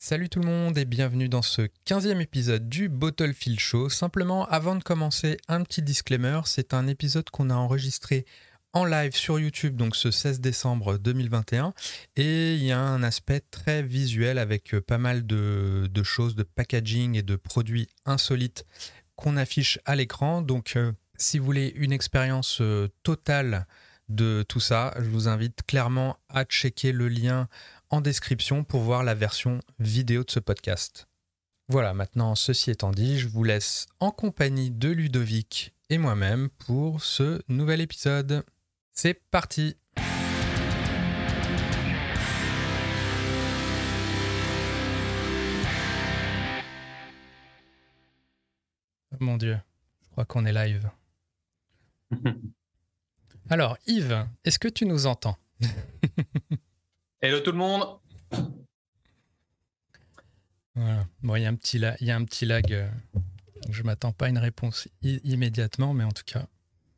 Salut tout le monde et bienvenue dans ce 15e épisode du Bottlefield Show. Simplement, avant de commencer, un petit disclaimer, c'est un épisode qu'on a enregistré en live sur YouTube, donc ce 16 décembre 2021, et il y a un aspect très visuel avec euh, pas mal de, de choses, de packaging et de produits insolites qu'on affiche à l'écran. Donc, euh, si vous voulez une expérience euh, totale de tout ça, je vous invite clairement à checker le lien en description pour voir la version vidéo de ce podcast. Voilà, maintenant, ceci étant dit, je vous laisse en compagnie de Ludovic et moi-même pour ce nouvel épisode. C'est parti Oh Mon Dieu, je crois qu'on est live. Alors, Yves, est-ce que tu nous entends? Hello tout le monde. Voilà. Bon, il y a un petit, la- il y a un petit lag. euh, donc je m'attends pas à une réponse immédiatement, mais en tout cas.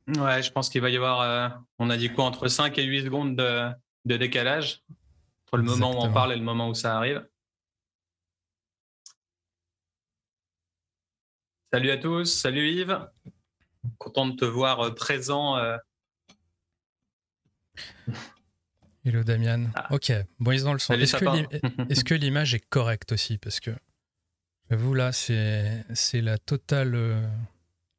Ouais, je pense qu'il va y avoir, euh, on a dit quoi, entre 5 et 8 secondes de, de décalage entre le moment où on parle et le moment où ça arrive. Salut à tous, salut Yves. Content de te voir euh, présent. euh, Hello Damian. Ah. Ok, bon, ils ont le son. Est-ce que, l'image est correcte aussi? Parce que, vous là, c'est la totale, euh,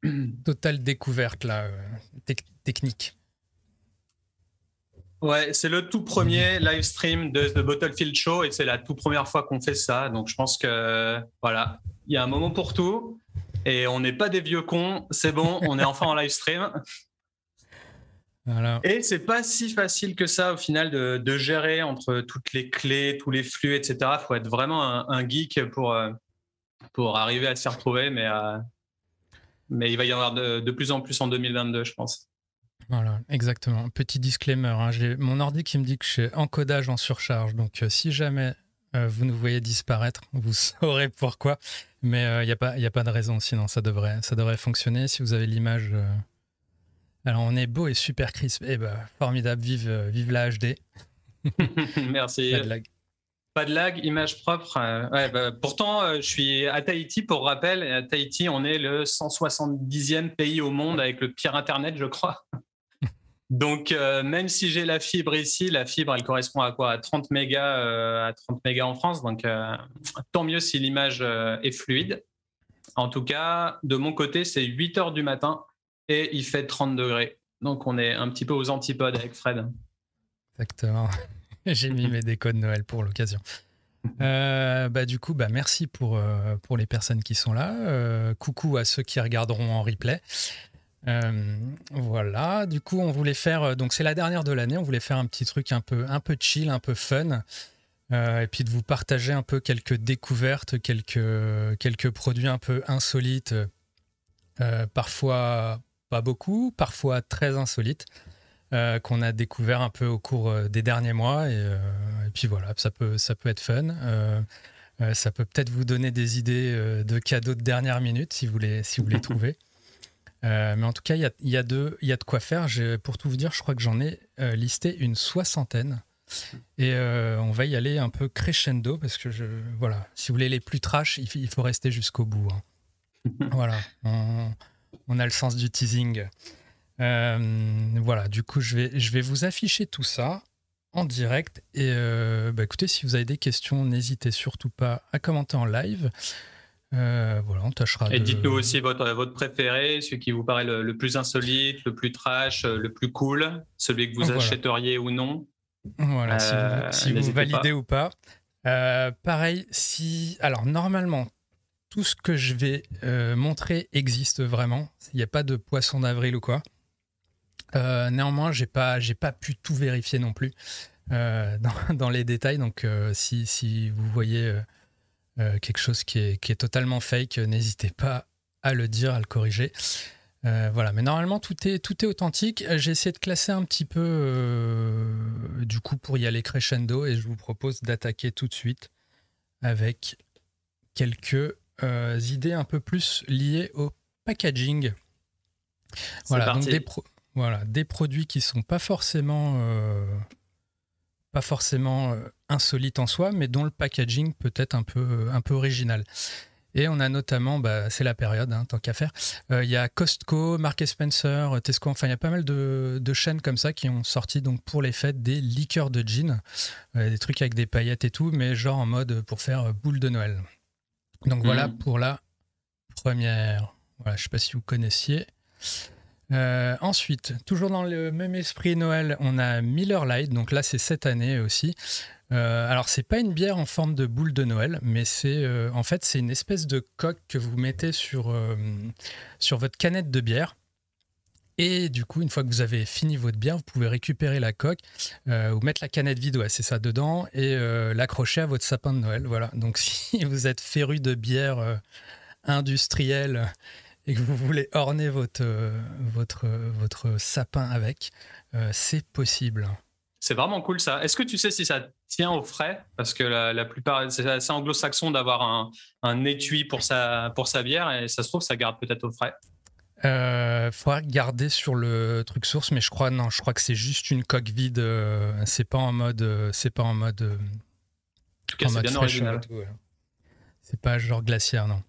totale découverte là, euh, tec- technique. Ouais, c'est le tout premier live stream de The Bottlefield Show et c'est la toute première fois qu'on fait ça. Donc je pense que voilà, il y a un moment pour tout et on n'est pas des vieux cons. C'est bon, on est enfin en live stream. Voilà. Et c'est pas si facile que ça au final de, de gérer entre toutes les clés, tous les flux, etc. Il faut être vraiment un, un geek pour, euh, pour arriver à s'y retrouver, mais, euh, mais il va y en avoir de, de plus en plus en 2022, je pense. Voilà, exactement. Petit disclaimer, hein, j'ai mon ordi qui me dit que je suis encodage en surcharge, donc euh, si jamais vous nous voyez disparaître, vous saurez pourquoi. Mais il n'y a, pas- y a pas de raison, sinon ça devrait, ça devrait fonctionner. Si vous avez l'image... Alors on est beau et super crisp. Eh ben, formidable, vive, euh, vive la HD. Merci. Pas de lag. Pas de lag, image propre. euh, ouais, bah, pourtant, euh, je suis à Tahiti, pour rappel. À Tahiti, on est le 170e pays au monde avec le pire Internet, je crois. Donc, euh, même si j'ai la fibre ici, la fibre, elle correspond à quoi? À 30 mégas, à 30 mégas en France. Donc, tant mieux si l'image est fluide. En tout cas, de mon côté, c'est 8 heures du matin et il fait 30 degrés. Donc, on est un petit peu aux antipodes avec Fred. Exactement. J'ai mis mes décos de Noël pour l'occasion. Euh, bah, du coup, bah, merci pour, euh, pour les personnes qui sont là. Euh, coucou à ceux qui regarderont en replay. Voilà, du coup, on voulait faire. Donc, c'est la dernière de l'année. On voulait faire un petit truc un peu, un peu chill, un peu fun. et puis de vous partager un peu quelques découvertes, quelques, quelques produits un peu insolites. parfois pas beaucoup, parfois très insolites euh, qu'on a découvert un peu au cours euh, des derniers mois. Et, euh, et puis voilà, ça peut, ça peut être fun. Euh, ça peut peut-être vous donner des idées de cadeaux de dernière minute si vous les, si vous les trouvez. Mais en tout cas, il y a, y, a de- y a de quoi faire. Pour tout vous dire, je crois que j'en ai listé une soixantaine. Et euh, on va y aller un peu crescendo parce que je, voilà, si vous voulez les plus trash, il, faut rester jusqu'au bout. hein. voilà, on, on a le sens du teasing. Euh, voilà, du coup, je vais, je vais vous afficher tout ça en direct. Et euh, bah, écoutez, si vous avez des questions, n'hésitez surtout pas à commenter en live. Euh, voilà, on tâchera Et de- dites-nous aussi votre, votre préféré, celui qui vous paraît le, le plus insolite, le plus trash, le plus cool, celui que vous Voilà. achèteriez ou non. Voilà, si vous- si vous, n'hésitez validez ou pas. Pareil, si. Alors, normalement, tout ce que je vais euh, montrer existe vraiment. Il n'y a pas de poisson d'avril ou quoi. Euh, néanmoins, j'ai pas, pas pu tout vérifier non plus euh, dans, les détails. Donc, si, si vous voyez quelque chose qui est, qui est totalement fake, n'hésitez pas à le dire, à le corriger. Voilà, mais normalement tout est, tout est authentique. J'ai essayé de classer un petit peu du coup pour y aller crescendo et je vous propose d'attaquer tout de suite avec quelques euh, idées un peu plus liées au packaging. Voilà, donc des, pro- voilà, des produits qui sont pas forcément, euh, pas forcément euh, insolite en soi, mais dont le packaging peut être un peu, un peu original. Et on a notamment, bah, c'est la période, hein, tant qu'à faire, il y a Costco, Mark Spencer, Tesco, enfin il y a pas mal de, de, chaînes comme ça qui ont sorti donc pour les fêtes des liqueurs de gin, des trucs avec des paillettes et tout, mais genre en mode pour faire boule de Noël. Donc voilà mm. pour la première. Voilà, je ne sais pas si vous connaissiez. Euh, ensuite, toujours dans le même esprit Noël, on a Miller Lite. Donc là, c'est cette année aussi. Euh, alors, c'est pas une bière en forme de boule de Noël, mais c'est euh, en fait c'est une espèce de coque que vous mettez sur, euh, sur votre canette de bière. Et du coup, une fois que vous avez fini votre bière, vous pouvez récupérer la coque ou mettre la canette vide, c'est ça, dedans, et l'accrocher à votre sapin de Noël. Voilà. Donc, si vous êtes féru de bière industrielle et que vous voulez orner votre, votre, votre sapin avec, c'est possible. C'est vraiment cool ça. Est-ce que tu sais si ça tient au frais? Parce que la, plupart, c'est assez anglo-saxon d'avoir un, un, étui pour sa, pour sa bière et ça se trouve, ça garde peut-être au frais. Il euh, faudra regarder sur le truc source, mais je crois non, je crois que c'est juste une coque vide. Euh, c'est pas en mode, euh, c'est pas en mode. en tout cas, c'est bien original. C'est pas genre glaciaire, non.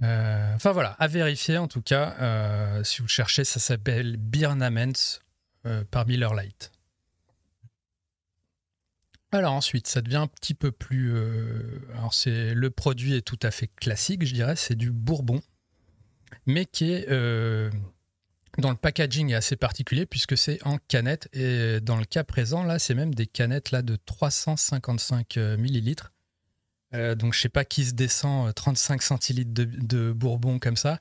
enfin voilà, à vérifier en tout cas. si vous cherchez, ça s'appelle Birnaments par Miller Light. Alors ensuite, ça devient un petit peu plus. Euh, alors c'est le produit est tout à fait classique, je dirais, c'est du Bourbon, mais qui est euh, dans le packaging est assez particulier puisque c'est en canette et dans le cas présent là, c'est même des canettes là de 355 euh, millilitres. donc je sais pas qui se descend 35 centilitres de, Bourbon comme ça,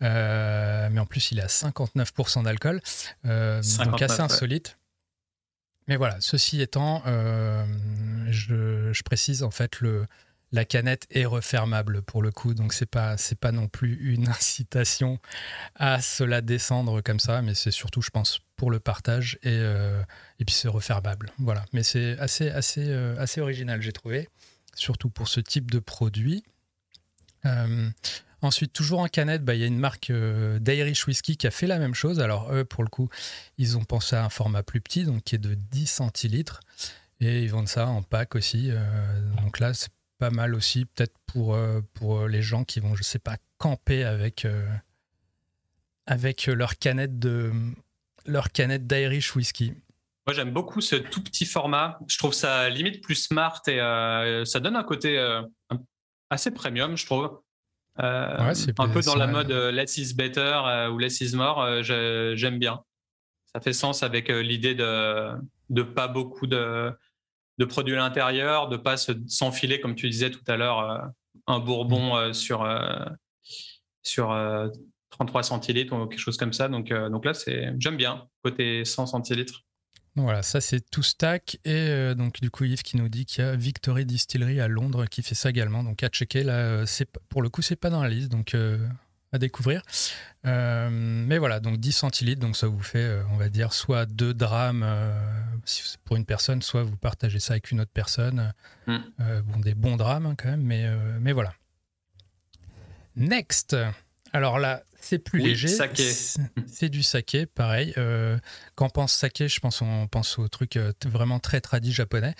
mais en plus il est à 59% d'alcool, donc assez insolite. Mais voilà, ceci étant, euh, je, précise en fait le, la canette est refermable pour le coup, donc c'est pas c'est pas non plus une incitation à se la descendre comme ça, mais c'est surtout, je pense, pour le partage et, euh, et puis c'est refermable. Voilà, mais c'est assez assez euh, assez original, j'ai trouvé, surtout pour ce type de produit. Ensuite, toujours en canette, bah, il y a une marque euh, d'Irish Whiskey qui a fait la même chose. Alors, eux, pour le coup, ils ont pensé à un format plus petit, donc qui est de 10 centilitres. Et ils vendent ça en pack aussi. Euh, donc là, c'est pas mal aussi, peut-être pour, euh, pour les gens qui vont, je sais pas, camper avec, avec leur canette de leur canette d'Irish Whiskey. Moi, j'aime beaucoup ce tout petit format. Je trouve ça limite plus smart et ça donne un côté assez premium, je trouve. Euh, un peu dans la mode euh, less is better euh, ou less is more, j'aime bien. Ça fait sens avec l'idée de de pas beaucoup de, de produits à l'intérieur, de pas s'enfiler, comme tu disais tout à l'heure, un bourbon mm. sur, sur 33 centilitres ou quelque chose comme ça. Donc, donc là, j'aime bien, côté 100 centilitres. Voilà, ça c'est tout stack. Et euh, donc, du coup, Yves qui nous dit qu'il y a Victory Distillery à Londres qui fait ça également. Donc, à checker. Là, euh, pour le coup, c'est pas dans la liste. Donc, euh, à découvrir. mais voilà, donc 10 centilitres. Donc, ça vous fait, on va dire, soit deux drames pour une personne, soit vous partagez ça avec une autre personne. Mm. bon, des bons drames hein, quand même. Mais, mais voilà. Next. Alors là, c'est plus léger. C'est du saké, pareil. Euh, quand on pense saké, je pense on pense au truc euh, vraiment très tradit japonais.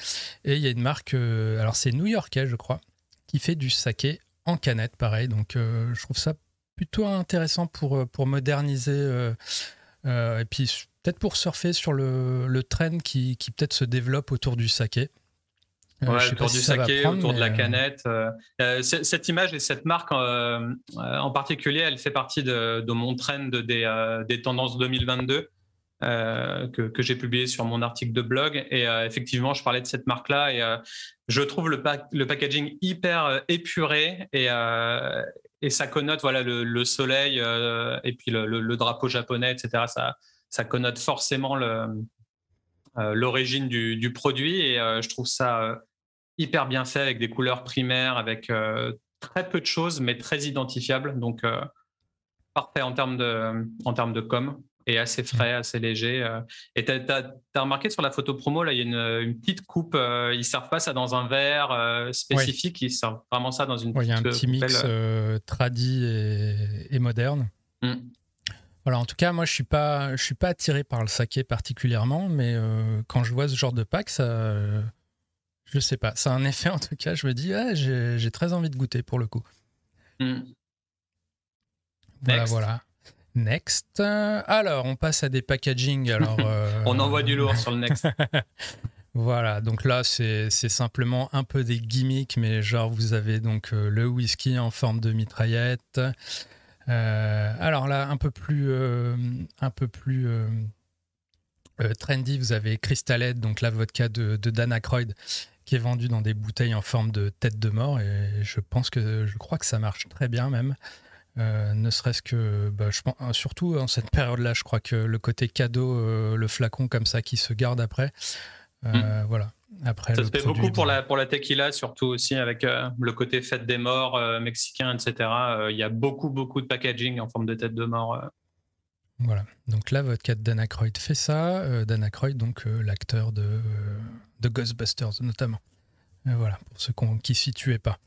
Et il y a une marque, euh, alors c'est new-yorkais, je crois, qui fait du saké en canette, pareil. Donc je trouve ça plutôt intéressant pour, pour moderniser et puis peut-être pour surfer sur le, le trend qui, qui peut-être se développe autour du saké. Euh, ouais, autour du saké, autour de la euh, canette. Euh, cette image et cette marque en particulier, elle fait partie de, mon trend des, des tendances 2022 que, que j'ai publié sur mon article de blog. Et effectivement, je parlais de cette marque-là et je trouve le, le packaging hyper épuré et, et ça connote voilà, le, soleil et puis le, drapeau japonais, etc. Ça, ça connote forcément l'origine du, du, produit et je trouve ça hyper bien fait avec des couleurs primaires, avec euh, très peu de choses, mais très identifiables. Donc, euh, parfait en termes de, en termes de com et assez frais, assez léger. Euh. Et tu as, remarqué sur la photo promo, là, il y a une, petite coupe. ils ne servent pas ça dans un verre spécifique, ils servent vraiment ça dans une Il y a un petit mix tradi et, moderne. Mm. Voilà, en tout cas, moi, je suis pas, je suis pas attiré par le saké particulièrement, mais quand je vois ce genre de pack, ça, Je sais pas. C'est un effet en tout cas. Je me dis, ah, j'ai très envie de goûter pour le coup. Hmm. Voilà, voilà. Next. Alors, on passe à des packaging. Alors, euh, on envoie du lourd sur le next. voilà, donc là, c'est simplement un peu des gimmicks, mais genre, vous avez donc euh, le whisky en forme de mitraillette. Euh, alors là, un peu plus, un peu plus trendy, vous avez Crystal donc la vodka de, de Dan Aykroyd, qui est vendue dans des bouteilles en forme de tête de mort, et je pense que, je crois que ça marche très bien même. Euh, ne serait-ce que, bah, je pense, euh, surtout en cette période-là, je crois que le côté cadeau, euh, le flacon comme ça qui se garde après, hmm. voilà. Après, ça se fait beaucoup pour la, pour la tequila, surtout aussi avec le côté fête des morts mexicain, etc. Il y a beaucoup, beaucoup de packaging en forme de tête de mort. Voilà, donc là, votre 4 Dana Croyd fait ça. Dana Croyd, donc l'acteur de, de Ghostbusters notamment. voilà, pour ceux qui ne s'y tuaient pas.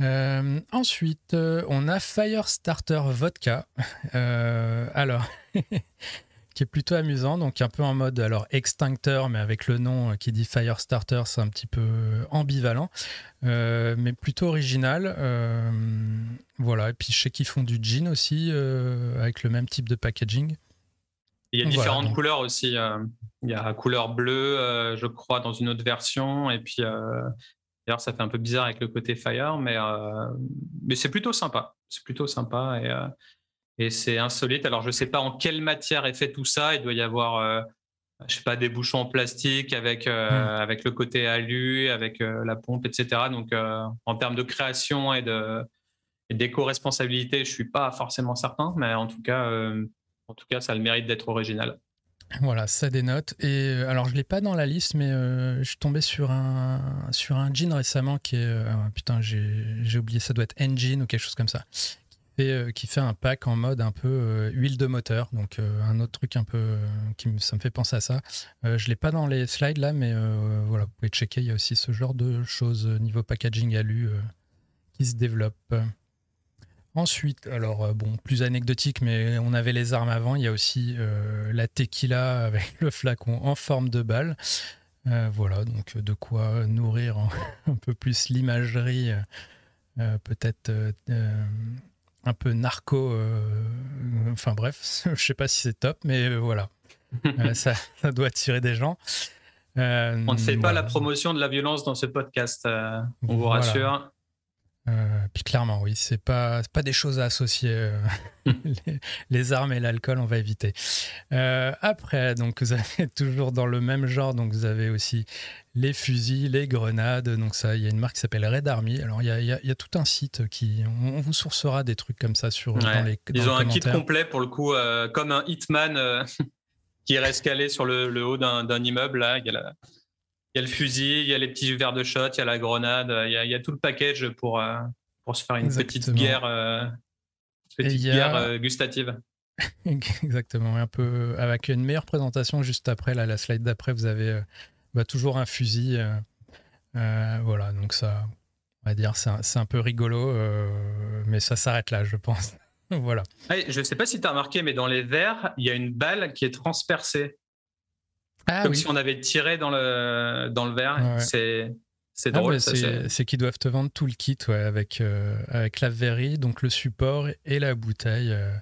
Euh, ensuite, euh, on a Firestarter Vodka. Euh, alors, qui est plutôt amusant, donc un peu en mode alors extincteur, mais avec le nom qui dit Firestarter, c'est un petit peu ambivalent, mais plutôt original. voilà, et puis je sais qu'ils font du gin aussi, avec le même type de packaging. Il y a différentes couleurs aussi. Il y a couleur bleue, je crois, dans une autre version, et puis D'ailleurs, ça fait un peu bizarre avec le côté Fire, mais, euh, mais c'est plutôt sympa. C'est plutôt sympa et, euh, et c'est insolite. Alors, je ne sais pas en quelle matière est fait tout ça. Il doit y avoir, euh, je sais pas, des bouchons en plastique avec, hmm. avec le côté alu, avec la pompe, etc. Donc, en termes de création et de d'éco-responsabilité, je ne suis pas forcément certain, mais en tout cas, en tout cas ça a le mérite d'être original. Voilà, ça dénote. Et euh, alors, je l'ai pas dans la liste, mais euh, je suis tombé sur un, sur un jean récemment qui est. Euh, putain, j'ai oublié, ça doit être Engine ou quelque chose comme ça. Qui fait, qui fait un pack en mode un peu huile de moteur. Donc, un autre truc un peu. qui ça me fait penser à ça. je l'ai pas dans les slides là, mais voilà, vous pouvez checker. Il y a aussi ce genre de choses niveau packaging alu qui se développe. Ensuite, alors euh, bon, plus anecdotique, mais on avait les armes avant. Il y a aussi euh, la tequila avec le flacon en forme de balle. Euh, voilà, donc de quoi nourrir un peu plus l'imagerie, peut-être un peu narco. enfin bref, je sais pas si c'est top, mais voilà, ça, doit attirer des gens. on ne fait pas la promotion de la violence dans ce podcast, on vous rassure. Euh, puis clairement, oui, c'est pas pas des choses à associer. Euh, les, armes et l'alcool, on va éviter. Euh, après, donc vous avez toujours dans le même genre, donc vous avez aussi les fusils, les grenades. Donc ça, il y a une marque qui s'appelle Red Army. Alors il y a, y a, tout un site qui, on, vous sourcera des trucs comme ça sur dans les. Ils ont un kit complet pour le coup, comme un Hitman qui reste calé sur le, le haut d'un immeuble. Là, il y a la il y a le fusil, il y a les petits verres de shot, il y a la grenade, il y a, tout le package pour, euh, pour se faire une petite guerre, euh, petite guerre euh, gustative. Exactement, un peu avec une meilleure présentation juste après, là, la slide d'après, vous avez bah, toujours un fusil. voilà, donc ça, on va dire, c'est un, un, peu rigolo, mais ça s'arrête là, je pense. voilà. je ne sais pas si tu as remarqué, mais dans les verres, il y a une balle qui est transpercée. Ah Comme si on avait tiré dans le, dans le verre. C'est. C'est ah drôle. c'est qu'ils doivent te vendre tout le kit ouais, avec, euh, avec la verrie, donc le support et la bouteille. Euh.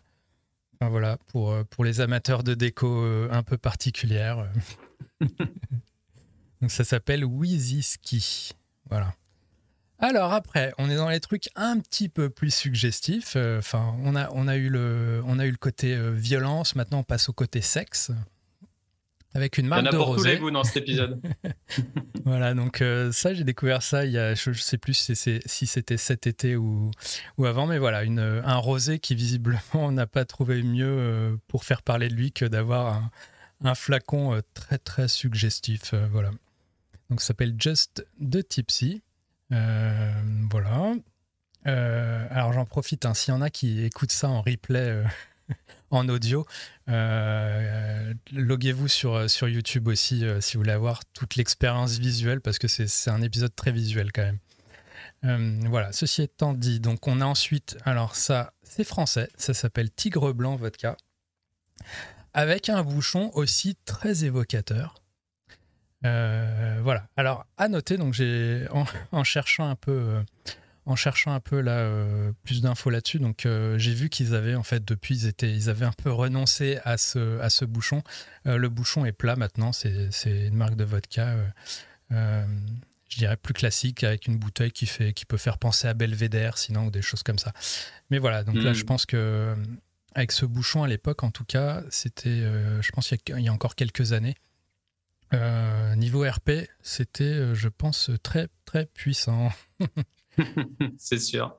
Enfin, voilà, pour, euh, pour les amateurs de déco un peu particulière. donc ça s'appelle Wheezy Ski. Voilà. Alors après, on est dans les trucs un petit peu plus suggestifs. Enfin, on a, on a eu le, on a eu le côté violence. Maintenant, on passe au côté sexe avec une marque de rosé. tous les goûts dans cet épisode. voilà, donc euh, ça, j'ai découvert ça il y a, je, ne sais plus si, c'était cet été ou, ou avant, mais voilà, une, un rosé qui visiblement on n'a pas trouvé mieux euh, pour faire parler de lui que d'avoir un, un, flacon euh, très très suggestif. voilà. Donc ça s'appelle Just the Tipsy. voilà. alors j'en profite, hein, s'il y en a qui écoutent ça en replay en audio. Euh, loguez-vous sur, sur YouTube aussi euh, si vous voulez avoir toute l'expérience visuelle parce que c'est un épisode très visuel quand même. Euh, voilà, ceci étant dit, donc on a ensuite, alors ça c'est français, ça s'appelle Tigre Blanc Vodka, avec un bouchon aussi très évocateur. voilà. Alors, à noter, donc j'ai en, cherchant un peu, en cherchant un peu là plus d'infos là-dessus, donc j'ai vu qu'ils avaient en fait depuis ils étaient, ils avaient un peu renoncé à ce à ce bouchon. le bouchon est plat maintenant. C'est une marque de vodka je dirais plus classique avec une bouteille qui fait qui peut faire penser à Belvédère sinon ou des choses comme ça mais voilà donc là hmm. je pense que euh, avec ce bouchon à l'époque en tout cas c'était euh, je pense il y, a, encore quelques années euh, niveau RP c'était je pense très très puissant c'est sûr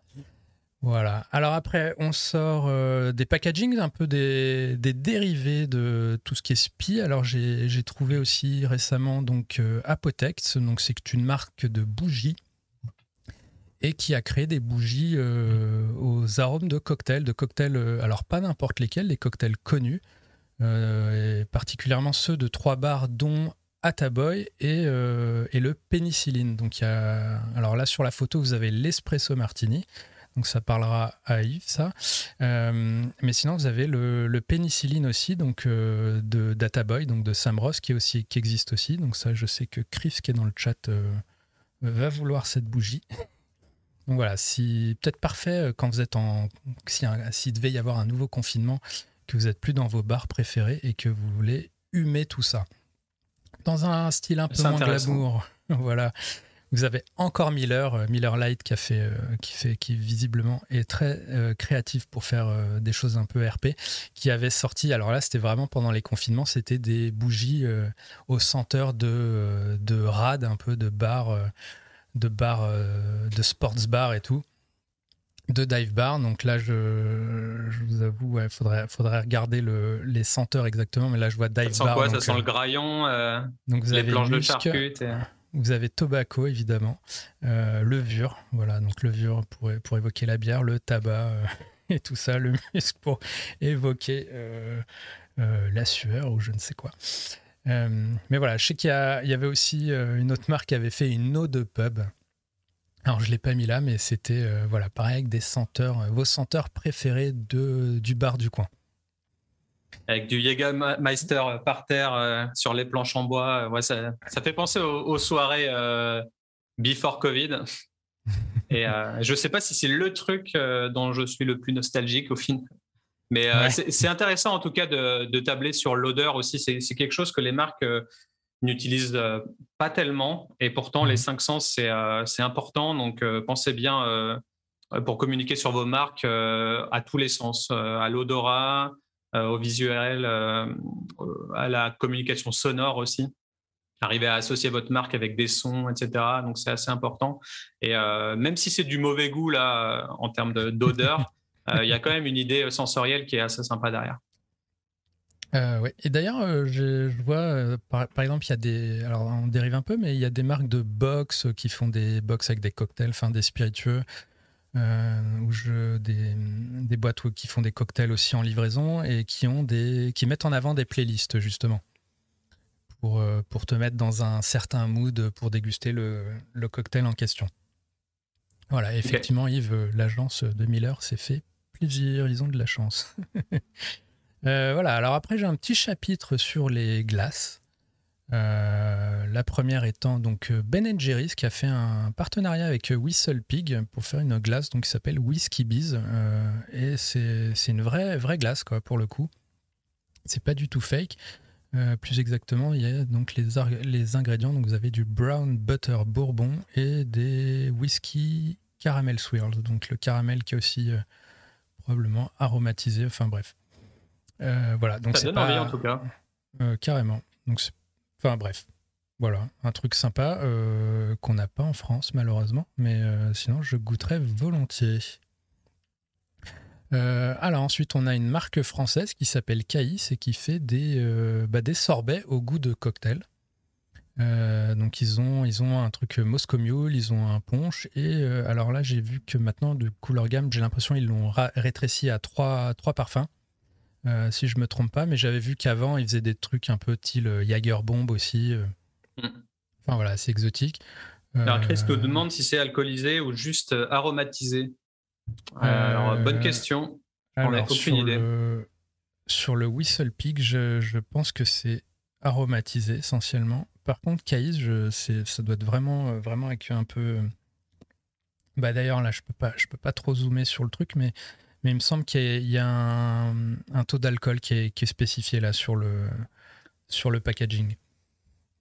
voilà. Alors après, on sort euh, des packagings, un peu des, dérivés de tout ce qui est SPI. Alors j'ai trouvé aussi récemment donc euh, Apotex, donc c'est une marque de bougies et qui a créé des bougies euh, aux arômes de cocktails, de cocktails, alors pas n'importe lesquels, les cocktails connus, et particulièrement ceux de trois bars dont Ataboy et, et le pénicilline. Donc alors là sur la photo vous avez l'espresso martini. Donc ça parlera à Yves, ça. Euh, mais sinon, vous avez le, pénicilline aussi, donc euh, de Databoy, donc de Sam Ross, qui, aussi, qui existe aussi. Donc ça, je sais que Chris, qui est dans le chat, euh, va vouloir cette bougie. Donc voilà, si peut-être parfait quand vous êtes en. S'il si devait y avoir un nouveau confinement, que vous êtes plus dans vos bars préférés et que vous voulez humer tout ça. Dans un style un peu moins glamour. voilà. Vous avez encore Miller, euh, Miller Light, qui a fait, euh, qui fait, qui visiblement est très euh, créatif pour faire des choses un peu RP, qui avait sorti. Alors là, c'était vraiment pendant les confinements, c'était des bougies au senteur de, de rad, un peu de bar, de bar, de sports bar et tout de dive bar. Donc là, je, vous avoue, il faudrait, faudrait regarder le, les senteurs exactement. Mais là, je vois dive ça bar. Quoi, ça sent le graillon, donc vous les avez planches de charcut. Vous avez tobacco, évidemment, euh, levure, voilà, donc levure pour, pour évoquer la bière, le tabac euh, et tout ça, le muscle pour évoquer euh, la sueur ou je ne sais quoi. mais voilà, je sais qu'il y, avait aussi une autre marque qui avait fait une eau de pub. Alors je ne l'ai pas mis là, mais c'était voilà, pareil avec des senteurs, vos senteurs préférés de, du bar du coin avec du Jägermeister par terre euh, sur les planches en bois. Ouais, ça, ça fait penser aux, soirées euh, before Covid. Et euh, je ne sais pas si c'est le truc dont je suis le plus nostalgique au final. Mais c'est intéressant en tout cas de, de tabler sur l'odeur aussi. C'est quelque chose que les marques n'utilisent pas tellement. Et pourtant, les 500, mhm. c'est important. Donc, pensez bien pour communiquer sur vos marques à tous les sens, à l'odorat, euh, au visuel, euh, à la communication sonore aussi arriver à associer votre marque avec des sons, etc. Donc c'est assez important. Et euh, même si c'est du mauvais goût là en termes d'odeur, il y a quand même une idée sensorielle qui est assez sympa derrière. Ouais. Et d'ailleurs, je, vois, par, exemple, il y a des. Alors, on dérive un peu, mais il y a des marques de box qui font des box avec des cocktails, enfin des spiritueux. Euh, je, des, des, boîtes qui font des cocktails aussi en livraison et qui, ont des, qui mettent en avant des playlists justement pour, euh, pour te mettre dans un certain mood pour déguster le, le cocktail en question. Voilà, effectivement, Yves, l'agence de Miller s'est fait plaisir, ils ont de la chance. Euh, voilà, alors après, j'ai un petit chapitre sur les glaces. Euh, la première étant donc euh, Ben Jerry's qui a fait un partenariat avec Whistle Pig pour faire une glace donc, qui s'appelle Whiskey Bees. et c'est une vraie, vraie glace quoi, pour le coup. C'est pas du tout fake. plus exactement, il y a donc les, les ingrédients. Donc vous avez du brown butter bourbon et des whisky caramel swirls. Donc le caramel qui est aussi probablement aromatisé. Enfin bref. Voilà. Donc Ça donne envie en tout cas. carrément. Donc c'est Enfin bref, voilà, un truc sympa euh, qu'on n'a pas en France malheureusement, mais euh, sinon je goûterais volontiers. Euh, alors ensuite on a une marque française qui s'appelle Caïs et qui fait des, bah, des sorbets au goût de cocktail. donc ils ont, ils ont un truc Moscow Mule, ils ont un punch et alors là j'ai vu que maintenant de couleur gamme j'ai l'impression ils l'ont rétréci à trois, trois parfums. Euh, si je me trompe pas, mais j'avais vu qu'avant, ils faisaient des trucs un peu style euh, Jager Bomb aussi. Euh. Mm. Enfin voilà, c'est exotique. Alors Chris te demande si c'est alcoolisé ou juste aromatisé. alors, bonne question. On n'a aucune sur idée. Le, sur le Whistle Pig, je, je pense que c'est aromatisé essentiellement par contre, Caïs, ça doit être vraiment, vraiment avec un peu. Bah d'ailleurs là, je peux pas, je peux pas trop zoomer sur le truc, mais, mais il me semble qu'il y a, un, taux d'alcool qui est, qui est, spécifié là sur le, sur le packaging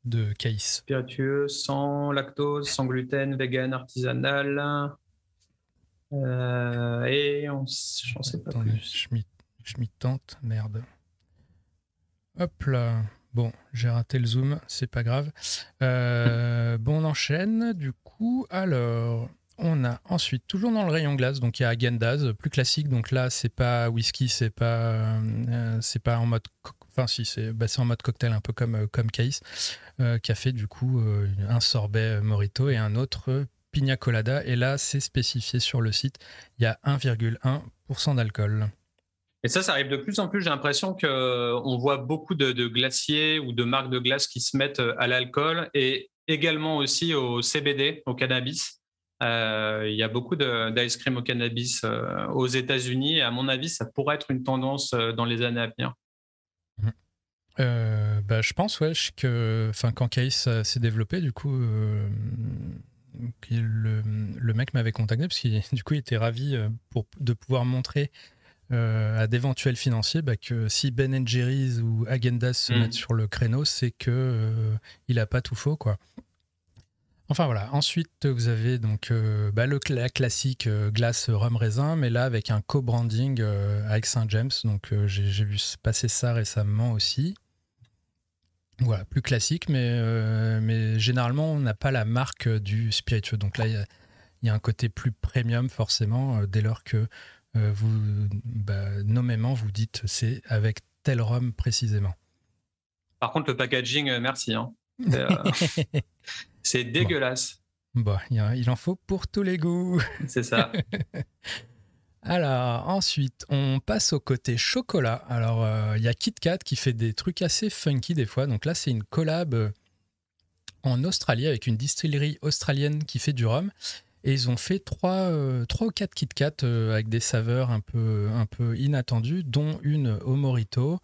de Caïs. Spiritueux, sans lactose, sans gluten, vegan, artisanal. Euh, et on, j'en sais pas plus. Je m'y tente, merde. Hop là. Bon, j'ai raté le zoom, c'est pas grave. Euh, bon, on enchaîne. Du coup, alors, on a ensuite, toujours dans le rayon glace, donc il y a Agendaz, plus classique. Donc là, c'est pas whisky, c'est pas, euh, c'est pas en mode. Enfin, si, c'est bah, en mode cocktail, un peu comme, euh, comme Case, qui a fait du coup un sorbet Morito et un autre Pina Colada. Et là, c'est spécifié sur le site, il y a 1,1% d'alcool. Et ça, ça arrive de plus en plus. J'ai l'impression qu'on euh, voit beaucoup de, glaciers ou de marques de glace qui se mettent euh, à l'alcool et également aussi au CBD, au cannabis. Euh, il y a beaucoup d'ice cream au cannabis aux États-Unis et à mon avis, ça pourrait être une tendance dans les années à venir. bah, je pense ouais, que quand Case s'est développé, du coup, le, le, mec m'avait contacté parce qu'il du coup, il était ravi pour, de pouvoir montrer euh, à d'éventuels financiers bah, que si Ben Jerry's ou Agendas se mm. mettent sur le créneau, c'est que euh, il a pas tout faux quoi. Enfin voilà. Ensuite, vous avez donc euh, bah, le la classique glace rhum raisin, mais là avec un co-branding avec Saint James. Donc j'ai vu passer ça récemment aussi. Voilà, plus classique, mais, mais généralement on n'a pas la marque du spiritueux. Donc là, il y, y, a un côté plus premium forcément dès lors que euh, vous, bah, nommément, vous dites c'est avec tel rhum précisément. Par contre, le packaging, euh, merci. Hein. C'est euh, dégueulasse. Bon, il en faut pour tous les goûts. C'est ça. Alors, ensuite, on passe au côté chocolat. Alors, il y a KitKat qui fait des trucs assez funky des fois. Donc là, c'est une collab en Australie avec une distillerie australienne qui fait du rhum. Et ils ont fait trois, euh, trois ou quatre Kit Kat euh, avec des saveurs un peu, un peu inattendues, dont une au Morito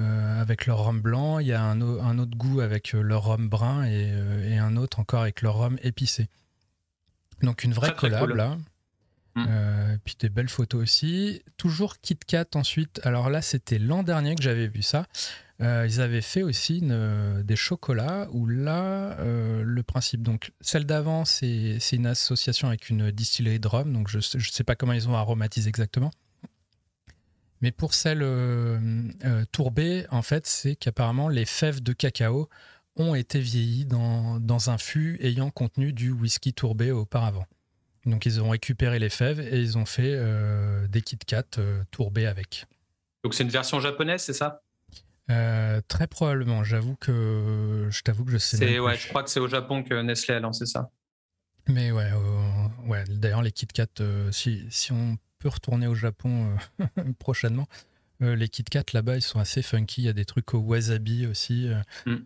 euh, avec leur rhum blanc. Il y a un, un autre goût avec leur rhum brun et, et, un autre encore avec leur rhum épicé. Donc une vraie collab là. Mm. puis des belles photos aussi. Toujours Kit Kat ensuite. Alors là, c'était l'an dernier que j'avais vu ça. Euh, ils avaient fait aussi des chocolats où là, euh, le principe, donc celle d'avant, c'est une association avec une distillerie de rhum, donc je ne sais pas comment ils ont aromatisé exactement. Mais pour celle euh, tourbée, en fait, c'est qu'apparemment les fèves de cacao ont été vieillies dans, dans, un fût ayant contenu du whisky tourbé auparavant. Donc ils ont récupéré les fèves et ils ont fait des Kit Kat tourbés avec. Donc c'est une version japonaise, c'est ça? Euh, très probablement. J'avoue que je t'avoue que je sais. ouais, je crois que c'est au Japon que Nestlé a lancé ça. Mais ouais, euh, ouais. D'ailleurs, les Kit Kat, euh, si, si, on peut retourner au Japon prochainement, les Kit Kat là-bas, ils sont assez funky. Il y a des trucs au wasabi aussi. Mm.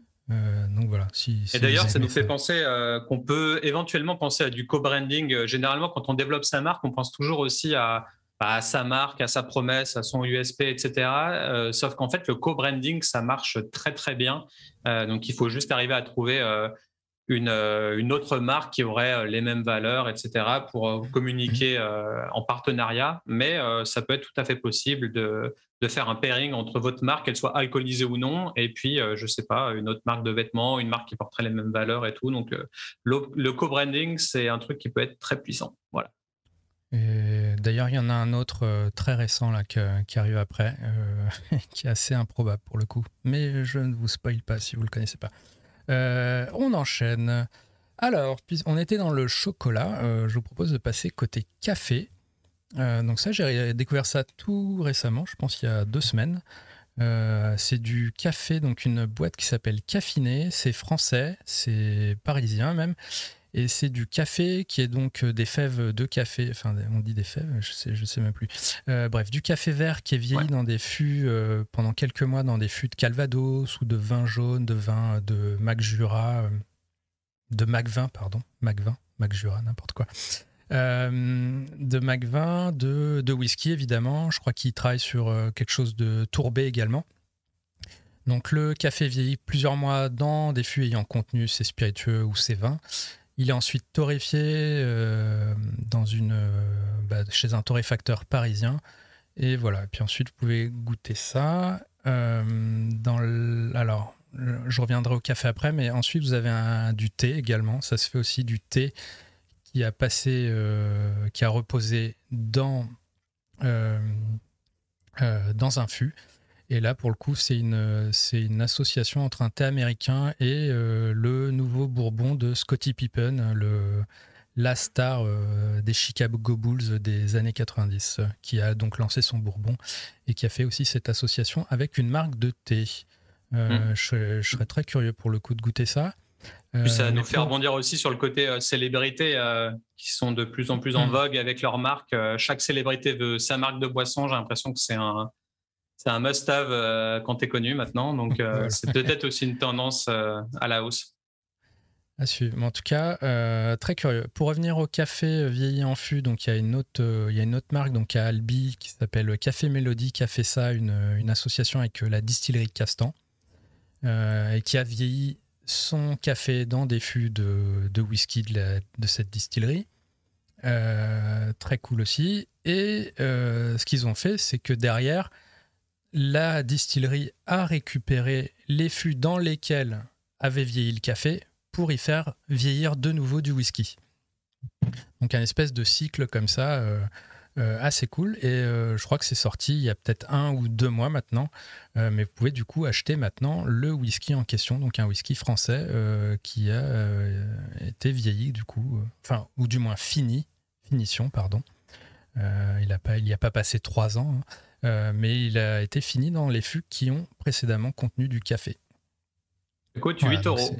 donc voilà. Si, Et d'ailleurs, ça nous fait penser qu'on peut éventuellement penser à du co-branding. Généralement, quand on développe sa marque, on pense toujours aussi à à sa marque, à sa promesse, à son USP, etc. Euh, sauf qu'en fait, le co-branding, ça marche très très bien. Euh, donc, il faut juste arriver à trouver euh, une, une, autre marque qui aurait les mêmes valeurs, etc. pour communiquer mhm. en partenariat. Mais ça peut être tout à fait possible de, faire un pairing entre votre marque, qu'elle soit alcoolisée ou non, et puis, je sais pas, une autre marque de vêtements, une marque qui porterait les mêmes valeurs et tout. Donc, le, le co-branding, c'est un truc qui peut être très puissant. Voilà. D'ailleurs, il y en a un autre euh, très récent là, qui arrive après, euh, qui est assez improbable pour le coup. Mais je ne vous spoil pas si vous ne le connaissez pas. Euh, on enchaîne. Alors, on était dans le chocolat. je vous propose de passer côté café. donc ça, j'ai découvert ça tout récemment, je pense il y a deux semaines. c'est du café, donc une boîte qui s'appelle Caffiné. C'est français, c'est parisien même. Et c'est du café qui est donc euh, des fèves de café. Enfin, on dit des fèves, je sais, je sais même plus. Euh, bref, du café vert qui est vieilli dans des fûts euh, pendant quelques mois dans des fûts de Calvados ou de vin jaune, de vin de Mac Jura, de Mac pardon, Mac vin, Mac Jura, n'importe quoi. de Mac vin, de, de whisky évidemment. Je crois qu'il travaille sur quelque chose de tourbé également. Donc le café vieillit plusieurs mois dans des fûts ayant contenu ses spiritueux ou ses vins. Il est ensuite torréfié euh, dans une, bah, chez un torréfacteur parisien. Et voilà. Puis ensuite, vous pouvez goûter ça. dans alors, je reviendrai au café après, mais ensuite, vous avez du thé également. Ça se fait aussi du thé qui a passé, qui a reposé dans euh, euh, dans un fût. Et là, pour le coup, c'est une, c'est une association entre un thé américain et euh, le nouveau bourbon de Scottie Pippen, le, la star des Chicago Bulls des années 90, qui a donc lancé son bourbon et qui a fait aussi cette association avec une marque de thé. Hmm. je, serais très curieux pour le coup de goûter ça. Puis ça nous fait rebondir aussi sur le côté euh, célébrité euh, qui sont de plus en plus en mm. vogue avec leur marque. Euh, chaque célébrité veut sa marque de boisson. J'ai l'impression que c'est un, c'est un must-have quand tu es connu maintenant. Donc c'est peut-être aussi une tendance à la hausse. À suivre. en tout cas, très curieux. Pour revenir au café vieilli en fût, donc il y a une autre, il y a une autre marque donc à Albi qui s'appelle Café Mélodie qui a fait ça, une, une association avec la distillerie Castan et qui a vieilli son café dans des fûts de, whisky de, cette distillerie. Euh, très cool aussi. Et euh, ce qu'ils ont fait, c'est que derrière, la distillerie a récupéré les fûts dans lesquels avait vieilli le café pour y faire vieillir de nouveau du whisky. Donc un espèce de cycle comme ça. Euh, euh, assez cool. Et euh, je crois que c'est sorti il y a peut-être un ou deux mois maintenant. Mais vous pouvez du coup acheter maintenant le whisky en question, donc un whisky français qui a été vieilli du coup, enfin, ou du moins fini, finition, pardon. il n'y a pas passé trois ans, hein. Mais il a été fini dans les fûts qui ont précédemment contenu du café. Ça coûte 8 euros.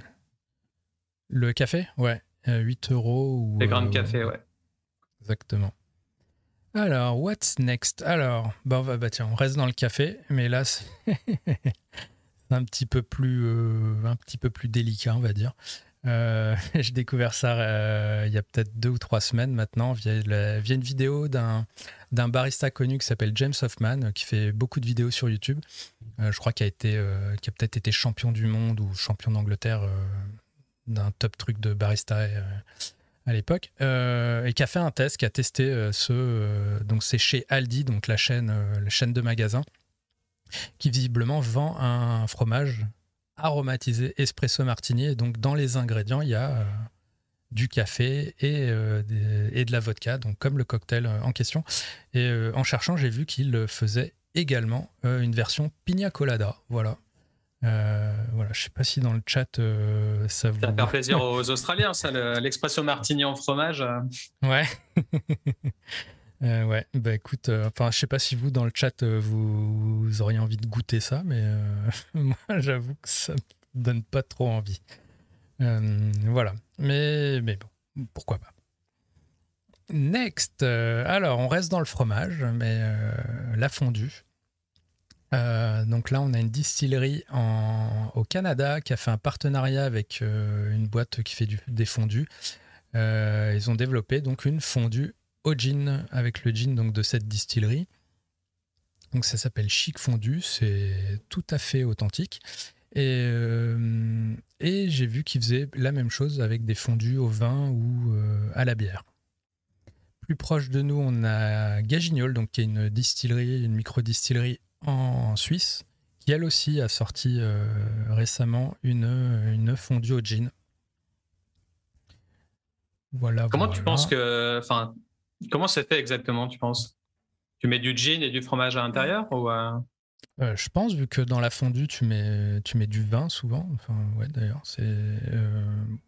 Le café Ouais, 8 euros. Les grains de café, ouais. Exactement. Alors, what's next? Alors, bah, bah, tiens, on reste dans le café, mais là, c'est un petit peu plus, euh, un petit peu plus délicat, on va dire. Euh, j'ai découvert ça euh, il y a peut-être deux ou trois semaines maintenant via, une vidéo d'un, barista connu qui s'appelle James Hoffman, qui fait beaucoup de vidéos sur YouTube. je crois qu'il a, a peut-être été champion du monde ou champion d'Angleterre d'un top truc de barista à l'époque, euh, et qui a fait un test, qui a testé euh, ce. Euh, donc, c'est chez Aldi, donc la chaîne, la chaîne de magasins, qui visiblement vend un fromage aromatisé espresso martini. Et donc, dans les ingrédients, il y a du café et, et, de la vodka, donc comme le cocktail en question. Et en cherchant, j'ai vu qu'il faisait également une version pina colada. Voilà. Euh, voilà, je sais pas si dans le chat euh, ça vous. Ça fait plaisir aux Australiens, ça, l'expression martini en fromage. Euh. Ouais. bah écoute, enfin, je sais pas si vous dans le chat vous, auriez envie de goûter ça, mais moi j'avoue que ça me donne pas trop envie. voilà, mais, mais bon, pourquoi pas. Next, alors on reste dans le fromage, mais la fondue. Euh, donc là, on a une distillerie au Canada qui a fait un partenariat avec euh, une boîte qui fait des fondus. Euh, ils ont développé donc une fondue au gin avec le gin donc de cette distillerie. Donc ça s'appelle Chic Fondue, c'est tout à fait authentique. Et, et j'ai vu qu'ils faisaient la même chose avec des fondus au vin ou à la bière. Plus proche de nous, on a Gagignol, donc qui est une distillerie, une micro-distillerie en Suisse, qui elle aussi a sorti euh, récemment une, une fondue au gin. Voilà. Comment tu penses que. Enfin, comment c'est fait exactement, tu penses? Tu mets du gin et du fromage à l'intérieur ou euh? Euh, Je pense, vu que dans la fondue, tu mets, tu mets du vin souvent. Enfin, ouais, d'ailleurs. c'est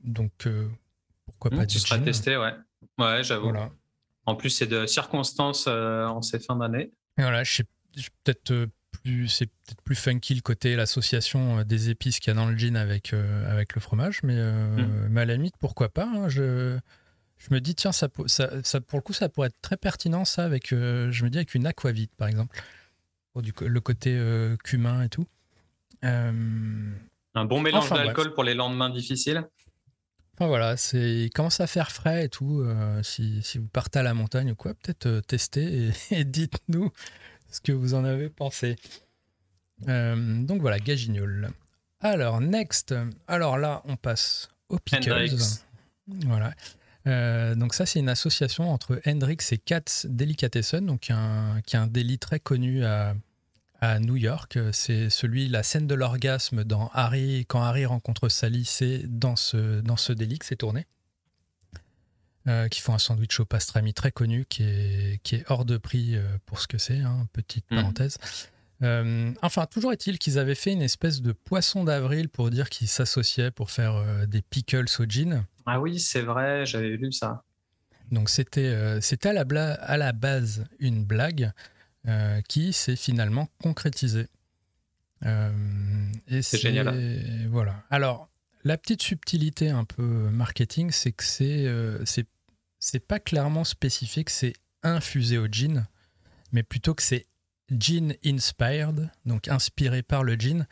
donc, pourquoi pas mmh, Tu seras testé, ouais. Ouais, j'avoue. En plus, c'est de circonstances en ces fins d'année. Voilà, je sais peut-être euh, plus c'est peut-être plus funky le côté l'association euh, des épices qu'il y a dans le gin avec euh, avec le fromage mais, mm. à la limite pourquoi pas hein, je je me dis tiens ça, ça, ça, pour le coup ça pourrait être très pertinent ça avec je me dis avec une aquavite par exemple pour du, le côté cumin et tout un bon mélange d'alcool pour les lendemains difficiles Enfin voilà, c'est commence à faire frais et tout. si, si, vous partez à la montagne ou quoi, peut-être tester et dites-nous ce que vous en avez pensé. donc voilà, Gagignol. Alors, next. Alors là, on passe au Pickles. Voilà. Donc ça, c'est une association entre Hendrix et Katz Delicatessen, donc un, qui est un délit très connu à, à New York. C'est celui, la scène de l'orgasme dans Harry, quand Harry rencontre Sally, c'est dans ce, dans ce délit que c'est tourné. Euh, qui font un sandwich au pastrami très connu, qui est, qui est hors de prix euh, pour ce que c'est, hein, petite mhm. parenthèse. Euh, enfin, toujours est-il qu'ils avaient fait une espèce de poisson d'avril pour dire qu'ils s'associaient pour faire des pickles au gin. Ah oui, c'est vrai, j'avais lu ça. Donc c'était c'était à, la à la base une blague qui s'est finalement concrétisée. c'est génial. Voilà. Alors, la petite subtilité un peu marketing, c'est que c'est c'est c'est pas clairement spécifié que c'est infusé au gin, mais plutôt que c'est gin inspired, donc inspiré par le gin.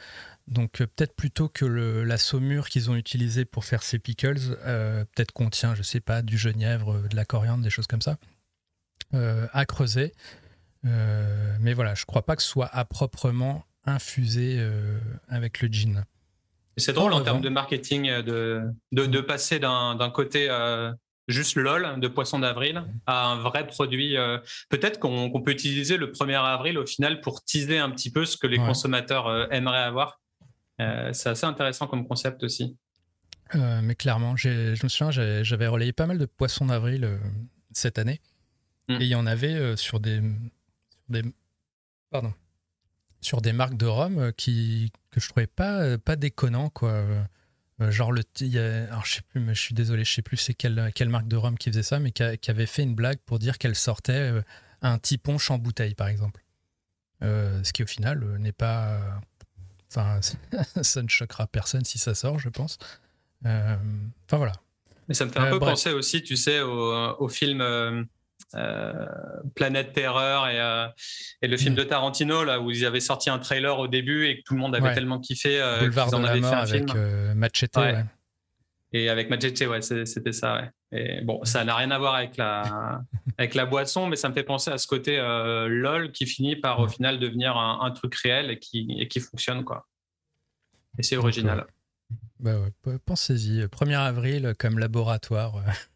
Donc euh, peut-être plutôt que la saumure qu'ils ont utilisée pour faire ces pickles, euh, peut-être contient, je sais pas, du genièvre, de la coriandre, des choses comme ça, euh, à creuser. mais voilà, je crois pas que ce soit à proprement infusé avec le gin. C'est drôle en, termes de marketing de, de, passer d'un côté juste LOL de poisson d'avril à un vrai produit. Euh, peut-être qu'on peut utiliser le 1er avril au final pour teaser un petit peu ce que les consommateurs euh, aimeraient avoir. Euh, c'est assez intéressant comme concept aussi. mais clairement, je me souviens, j'avais relayé pas mal de poissons d'avril cette année. Hmm. Et il y en avait sur des, des, pardon, sur des marques de rhum qui, que je trouvais pas, pas déconnant. Quoi. Euh, genre, le, alors je sais plus, mais je suis désolé, je sais plus c'est quelle, quelle marque de rhum qui faisait ça, mais qui, avait fait une blague pour dire qu'elle sortait euh, un petit punch en bouteille, par exemple. Euh, ce qui au final n'est pas. Enfin, ça ne choquera personne si ça sort, je pense. Enfin voilà. Mais ça me fait un peu penser aussi, tu sais, au, au film euh, Planète Terreur et, euh, et, le film mm. de Tarantino là où ils avaient sorti un trailer au début et que tout le monde avait tellement kiffé euh, Boulevard en avaient fait un avec film. Machete et avec Machete ouais c'était ça ouais. et bon ça n'a rien à voir avec la avec la boisson mais ça me fait penser à ce côté lol qui finit par au final devenir un, truc réel et qui et qui fonctionne quoi et c'est original bah pensez-y 1er avril comme laboratoire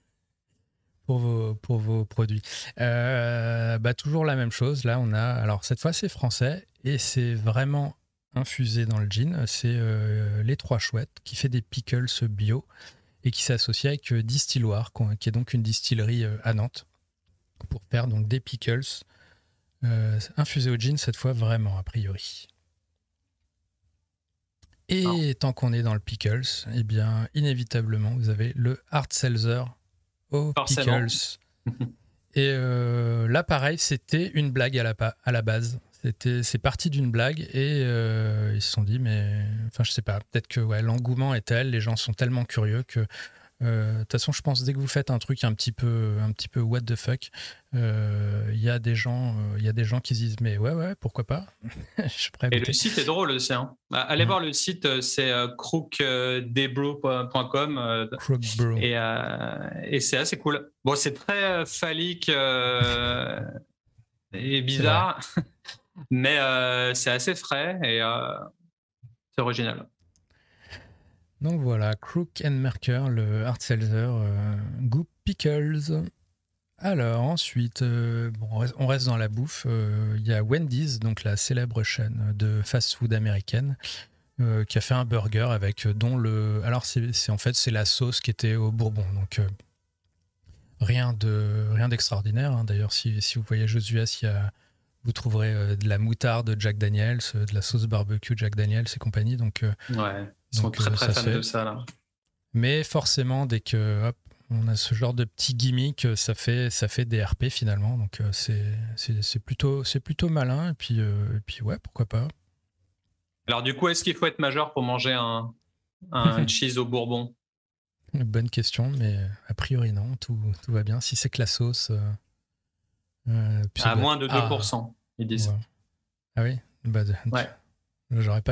pour vos, pour vos produits. Euh, bah, toujours la même chose. Là, on a. Alors, cette fois, c'est français et c'est vraiment infusé dans le gin. C'est euh, Les Trois Chouettes qui fait des pickles bio et qui s'associe avec euh, Distilloir, qui est donc une distillerie à Nantes, pour faire donc des pickles infusés au gin, cette fois vraiment, a priori. Et ah. tant qu'on est dans le pickles, eh bien, inévitablement, vous avez le hard seltzer aux Pickles. Et euh, là, pareil, c'était une blague à la, à la base. C'est parti d'une blague et euh, ils se sont dit, mais enfin, je sais pas, peut-être que ouais, l'engouement est tel, les gens sont tellement curieux que euh, de toute façon, je pense dès que vous faites un truc un petit peu, un petit peu what the fuck, il euh, y a des gens, il y a des gens qui se disent mais ouais ouais pourquoi pas? je Et le site est drôle aussi. Hein. Bah, allez voir le site, c'est crookdebrew.com et, et c'est assez cool. Bon, c'est très phallique et bizarre, mais c'est assez frais et c'est original. Donc voilà, Crook and Merker, le hard seltzer, euh, Goop Pickles. Alors ensuite, euh, on reste dans la bouffe. Euh, il y a Wendy's, donc la célèbre chaîne de fast-food américaine, qui a fait un burger avec dont le. Alors c'est en fait c'est la sauce qui était au Bourbon, donc rien de rien d'extraordinaire. Hein. D'ailleurs, si, si, vous voyagez aux US, il y a, vous trouverez de la moutarde Jack Daniels, de la sauce barbecue Jack Daniels et compagnie. Donc ouais. Ils sont très, euh, très fans de ça, là. Mais forcément, dès que hop, on a ce genre de petit gimmick, ça fait, ça fait des RP finalement. Donc euh, c'est plutôt, plutôt malin. Et puis, euh, et puis, ouais, pourquoi pas. Alors, du coup, est-ce qu'il faut être majeur pour manger un, un cheese au bourbon? Bonne question, mais a priori, non. Tout, tout va bien. Si c'est que la sauce. À moins de 2%, ils disent. Ah oui bah, Ouais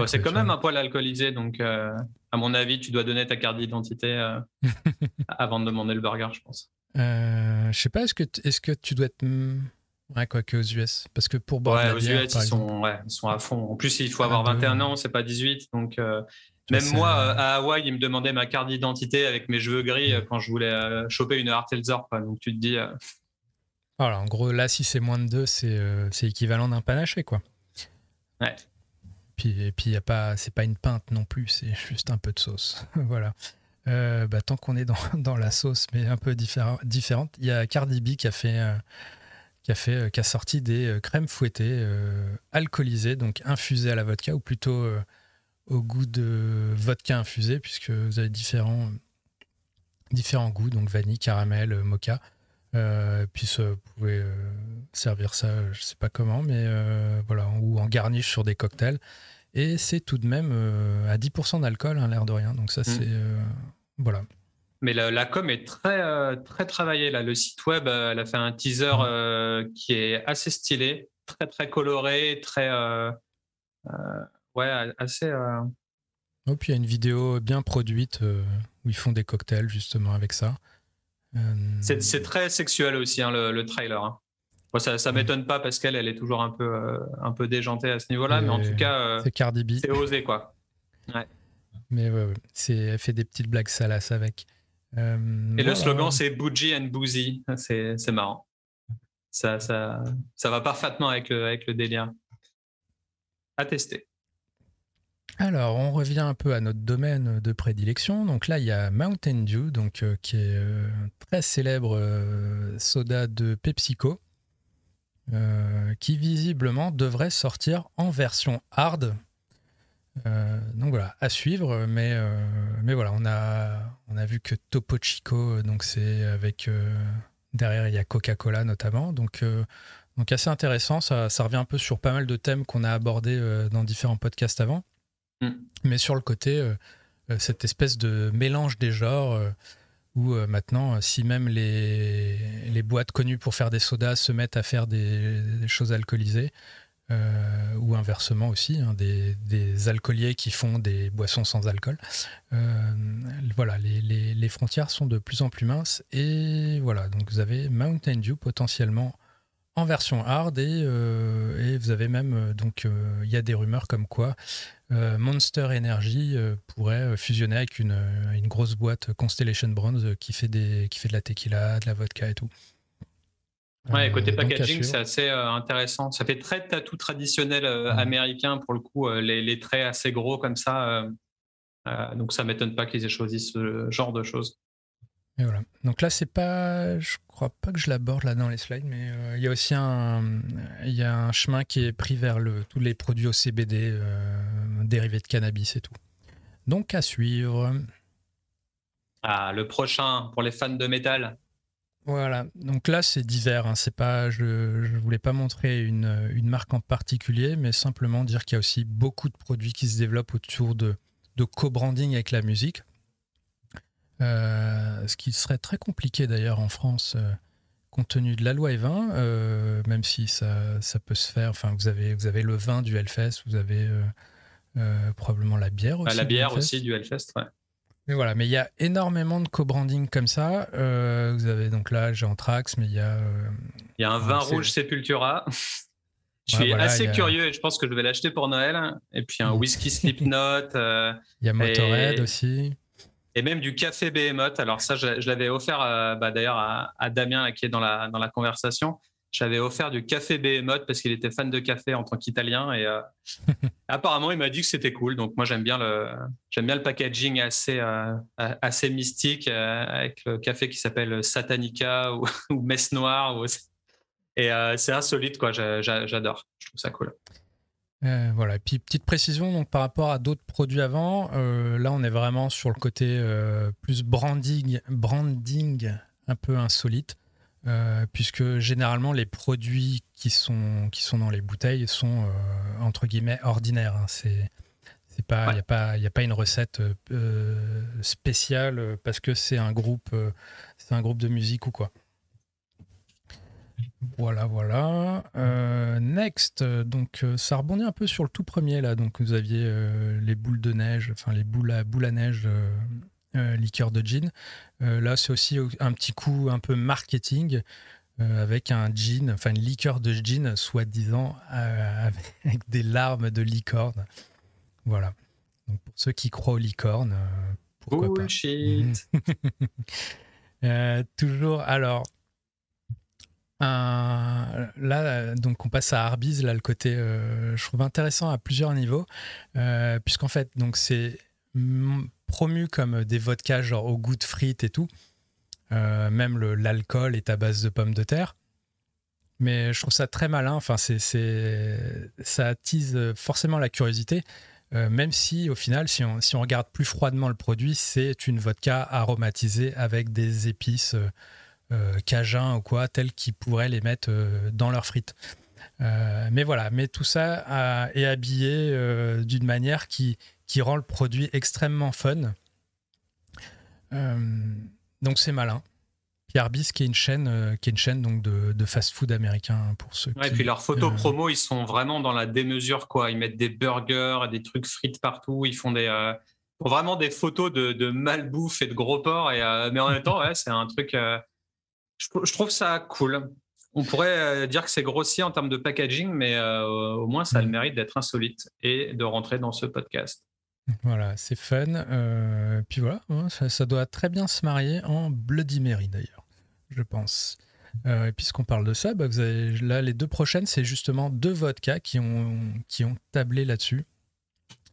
c'est quand même un poil alcoolisé, donc euh, à mon avis, tu dois donner ta carte d'identité euh, avant de demander le burger, je pense. Euh, je sais pas, est-ce que, est que tu dois être. Ouais, quoi que aux US. Parce que pour boire ouais, la aux bière, US, ils sont, ouais, ils sont à fond. En plus, il faut Ah, avoir de- 21 ans, c'est pas 18. Donc, euh, même moi, euh, à Hawaï, ils me demandaient ma carte d'identité avec mes cheveux gris euh, quand je voulais euh, choper une Hartelzer. quoi. Donc, tu te dis, Voilà, en gros, là, si c'est moins de 2, c'est euh, équivalent d'un panaché, quoi. ouais. Puis, et puis, y a pas, c'est pas une pinte non plus, c'est juste un peu de sauce. voilà. Euh, bah, tant qu'on est dans, dans la sauce, mais un peu différent- différente, il y a Cardi B qui a fait, euh, qui a fait, euh, qui a sorti des crèmes fouettées alcoolisées, donc infusées à la vodka, ou plutôt au goût de vodka infusé, puisque vous avez différents, différents goûts, donc vanille, caramel, mocha. Euh, puis ça, vous pouvez euh, servir ça, je sais pas comment, mais euh, voilà, ou en garniche sur des cocktails. Et c'est tout de même à 10% d'alcool, hein, l'air de rien. Donc ça, c'est euh, voilà. Mais la, la com est très, très travaillée. Là. Le site web, elle a fait un teaser euh, qui est assez stylé, très, très coloré, très. ouais, assez. Et puis il y a une vidéo bien produite où ils font des cocktails justement avec ça. Euh, C'est très sexuel aussi, hein, le, le trailer. hein. Bon, ça ne m'étonne pas parce qu'elle elle est toujours un peu, euh, un peu déjantée à ce niveau-là, mais en tout cas, euh, c'est Cardi B. c'est osé. quoi. Mais ouais, ouais. C'est, elle fait des petites blagues salaces avec. Euh, Et le slogan, c'est Bougie and Boozy. C'est c'est marrant. Ça, ça, ça va parfaitement avec le, avec le délire. À tester. Alors, on revient un peu à notre domaine de prédilection. Donc là, il y a Mountain Dew, donc, euh, qui est euh, un très célèbre euh, soda de PepsiCo, euh, qui visiblement devrait sortir en version hard. Euh, donc voilà, à suivre. Mais, euh, voilà, on a, vu que Topo Chico, donc c'est avec. euh, derrière, il y a Coca-Cola notamment. Donc. euh, donc assez intéressant, ça, ça revient un peu sur pas mal de thèmes qu'on a abordés euh, dans différents podcasts avant mais sur le côté, euh, euh, cette espèce de mélange des genres, euh, où maintenant, si même les, boîtes connues pour faire des sodas se mettent à faire des, choses alcoolisées, ou inversement aussi, hein, des, alcooliers qui font des boissons sans alcool, voilà, les, frontières sont de plus en plus minces, et voilà, donc vous avez Mountain Dew potentiellement en version hard, et, et vous avez même, donc, il y a des rumeurs comme quoi Monster Energy euh, pourrait euh, fusionner avec une, euh, une grosse boîte Constellation Bronze euh, qui fait, des, qui fait de la tequila, de la vodka et tout. Ouais, Euh, côté packaging, c'est assez euh, intéressant. Ça fait très tatou traditionnel euh, américain pour le coup, euh, les, les traits assez gros comme ça. euh, euh, donc ça m'étonne pas qu'ils aient choisi ce genre de choses. Et voilà. Donc là, c'est pas, je crois pas que je l'aborde là dans les slides, mais euh, il y a aussi un, il y a un chemin qui est pris vers le, tous les produits au CBD euh, dérivés de cannabis et tout. Donc à suivre. Ah, le prochain pour les fans de métal. Voilà, donc là c'est divers, hein. c'est pas, je ne voulais pas montrer une, une marque en particulier, mais simplement dire qu'il y a aussi beaucoup de produits qui se développent autour de, de co-branding avec la musique. Euh, ce qui serait très compliqué d'ailleurs en France, euh, compte tenu de la loi E20, euh, même si ça, ça peut se faire. Enfin, vous avez, vous avez le vin du Hellfest, vous avez probablement la bière aussi. Ah, la bière aussi du Hellfest. Ouais. Mais voilà, mais il y a énormément de co-branding comme ça. Euh, vous avez donc là, j'ai Anthrax, mais il y a. euh, Il y a un vin rouge Sepultura. Je Ouais, suis voilà, assez a- curieux et je pense que je vais l'acheter pour Noël. Et puis un whisky Slipknot. euh, il y a Motorhead Et- aussi. Et même du café Behemoth. Alors ça, je, je l'avais offert euh, bah, d'ailleurs à, à Damien là, qui est dans la, dans la conversation. J'avais offert du café Behemoth parce qu'il était fan de café en tant qu'Italien. Et euh, apparemment, il m'a dit que c'était cool. Donc moi, j'aime bien le, j'aime bien le packaging assez, euh, assez mystique euh, avec le café qui s'appelle Satanica ou, ou Messe Noire. ou- Et c'est insolite, quoi. J'a- j'a- J'adore. Je trouve ça cool. Euh, voilà. Et puis petite précision, donc par rapport à d'autres produits avant, euh, là on est vraiment sur le côté euh, plus branding, branding un peu insolite, euh, puisque généralement les produits qui sont qui sont dans les bouteilles sont euh, entre guillemets ordinaires. hein. C'est il Ouais. n'y a pas, y a pas une recette euh, spéciale parce que c'est un groupe, c'est un groupe de musique ou quoi. Voilà, voilà. Euh, next, donc euh, ça rebondit un peu sur le tout premier là. Donc vous aviez euh, les boules de neige, enfin les boules à, boules à neige, liqueur de gin. Euh, là, c'est aussi un petit coup un peu marketing. avec un gin, enfin une liqueur de gin, soi-disant avec des larmes de licorne. Voilà. Donc pour ceux qui croient aux licornes, pourquoi Bullshit. pas. toujours, alors, là, donc on passe à Arby's, là le côté, euh, je trouve intéressant à plusieurs niveaux, euh, puisqu'en fait, donc c'est promu comme des vodkas genre au goût de frites et tout. Euh, même l'alcool est à base de pommes de terre. Mais je trouve ça très malin. Enfin, c'est, ça attise forcément la curiosité. même si au final, si on, si on, regarde plus froidement le produit, c'est une vodka aromatisée avec des épices euh, cajun ou quoi, tels qu'ils pourraient les mettre euh, dans leurs frites. Euh, mais voilà, mais tout ça est habillé d'une manière qui, qui rend le produit extrêmement fun. donc c'est malin. Pierre Bis, qui est une chaîne, qui est une chaîne donc de, de fast-food américain pour ceux. Ouais, et puis leurs photos promo, ils sont vraiment dans la démesure quoi. Ils mettent des burgers, des trucs frites partout. Ils font des vraiment des photos de, de malbouffe et de gros porc. Et mais en même temps, ouais, c'est un truc je, trouve ça cool. On pourrait euh, dire que c'est grossier en termes de packaging, mais euh, au moins ça a le mm. mérite d'être insolite et de rentrer dans ce podcast. Voilà, c'est fun. Euh, puis voilà, hein, ça, doit très bien se marier en Bloody Mary d'ailleurs, je pense. et puisqu'on parle de ça, bah, là les deux prochaines, c'est justement deux vodkas qui ont, qui ont tablé là-dessus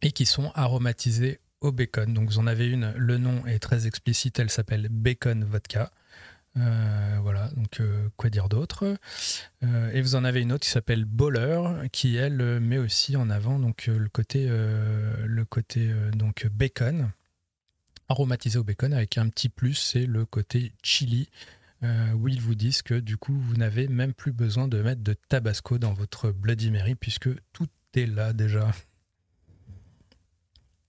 et qui sont aromatisés au bacon. Donc vous en avez une, le nom est très explicite, elle s'appelle Bacon Vodka. Euh, voilà, donc euh, quoi dire d'autre? Euh, Et vous en avez une autre qui s'appelle Bowler, qui elle met aussi en avant donc le côté, le côté donc bacon, aromatisé au bacon avec un petit plus, c'est le côté chili. où ils vous disent que du coup vous n'avez même plus besoin de mettre de tabasco dans votre Bloody Mary puisque tout est là déjà.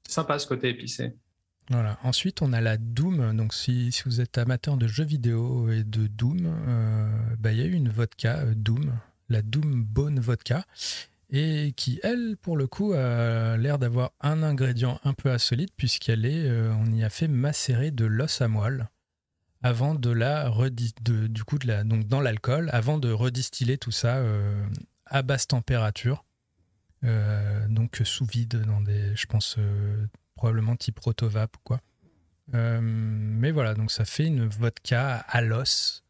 Sympa ce côté épicé. Ensuite, on a la Doom. Donc, si, vous êtes amateur de jeux vidéo et de Doom, euh, bah, il y a eu une vodka euh, Doom, la Doom Bone Vodka, et qui, elle, pour le coup, a l'air d'avoir un ingrédient un peu insolite, puisqu'elle est, euh, on y a fait macérer de l'os à moelle avant de la du coup donc dans l'alcool, avant de redistiller tout ça à basse température, donc sous vide dans des, je pense probablement type rotovap ou quoi. Euh, mais voilà, donc ça fait une vodka à l'os.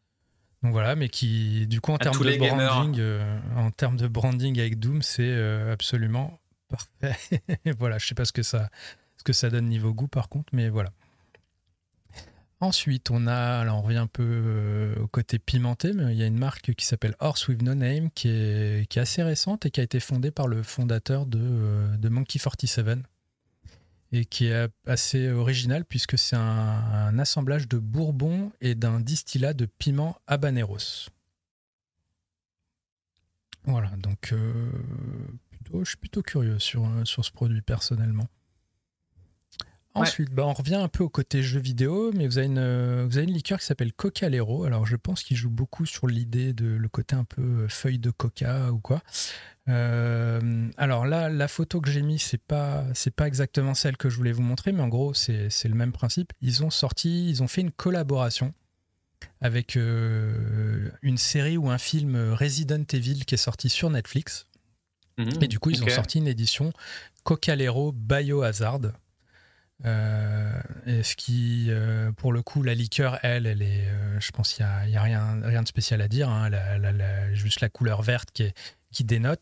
Donc voilà, mais qui, du coup, en termes de branding, euh, en termes de branding avec Doom, c'est euh, absolument parfait. voilà, je sais pas ce que ça, ce que ça donne niveau goût par contre, mais voilà. Ensuite, on a, alors on revient un peu au côté pimenté, mais il y a une marque qui s'appelle Horse with No Name qui est, qui est assez récente et qui a été fondée par le fondateur de, de Monkey 47 et qui est assez original puisque c'est un, assemblage de bourbon et d'un distillat de piment habaneros. Voilà, donc euh, je suis plutôt curieux sur, sur ce produit personnellement. Ensuite, bah, on revient un peu au côté jeu vidéo, mais vous avez une, vous avez une liqueur qui s'appelle Coca Lero. Alors, je pense qu'il joue beaucoup sur l'idée de le côté un peu feuille de coca ou quoi. Euh, alors là, la photo que j'ai mise, c'est pas c'est pas exactement celle que je voulais vous montrer, mais en gros, c'est le même principe. Ils ont sorti, ils ont fait une collaboration avec euh, une série ou un film Resident Evil qui est sorti sur Netflix. Mmh, et du coup, ils ont sorti une édition Cocalero Biohazard. Euh, et ce qui, pour le coup, la liqueur, elle, elle est, je pense qu'il n'y a, rien, rien de spécial à dire. Hein. juste la couleur verte qui dénote.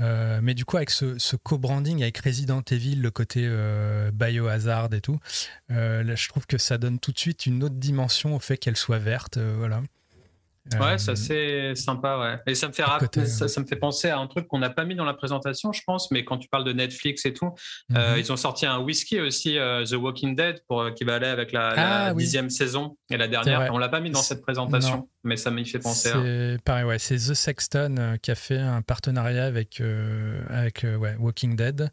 Euh, mais du coup, avec ce, co-branding avec Resident Evil, le côté euh, biohazard et tout, euh, je trouve que ça donne tout de suite une autre dimension au fait qu'elle soit verte. voilà. Ouais, ça c'est sympa, ouais. Et ça me fait ça, me fait penser à un truc qu'on n'a pas mis dans la présentation, je pense, mais quand tu parles de Netflix et tout, mhm. ils ont sorti un whisky aussi, The Walking Dead, pour qui va aller avec la, ah dixième saison et la dernière. On l'a pas mis dans cette présentation, mais ça m'y fait penser. C'est pareil, ouais. C'est The Sexton qui a fait un partenariat avec avec ouais, Walking Dead.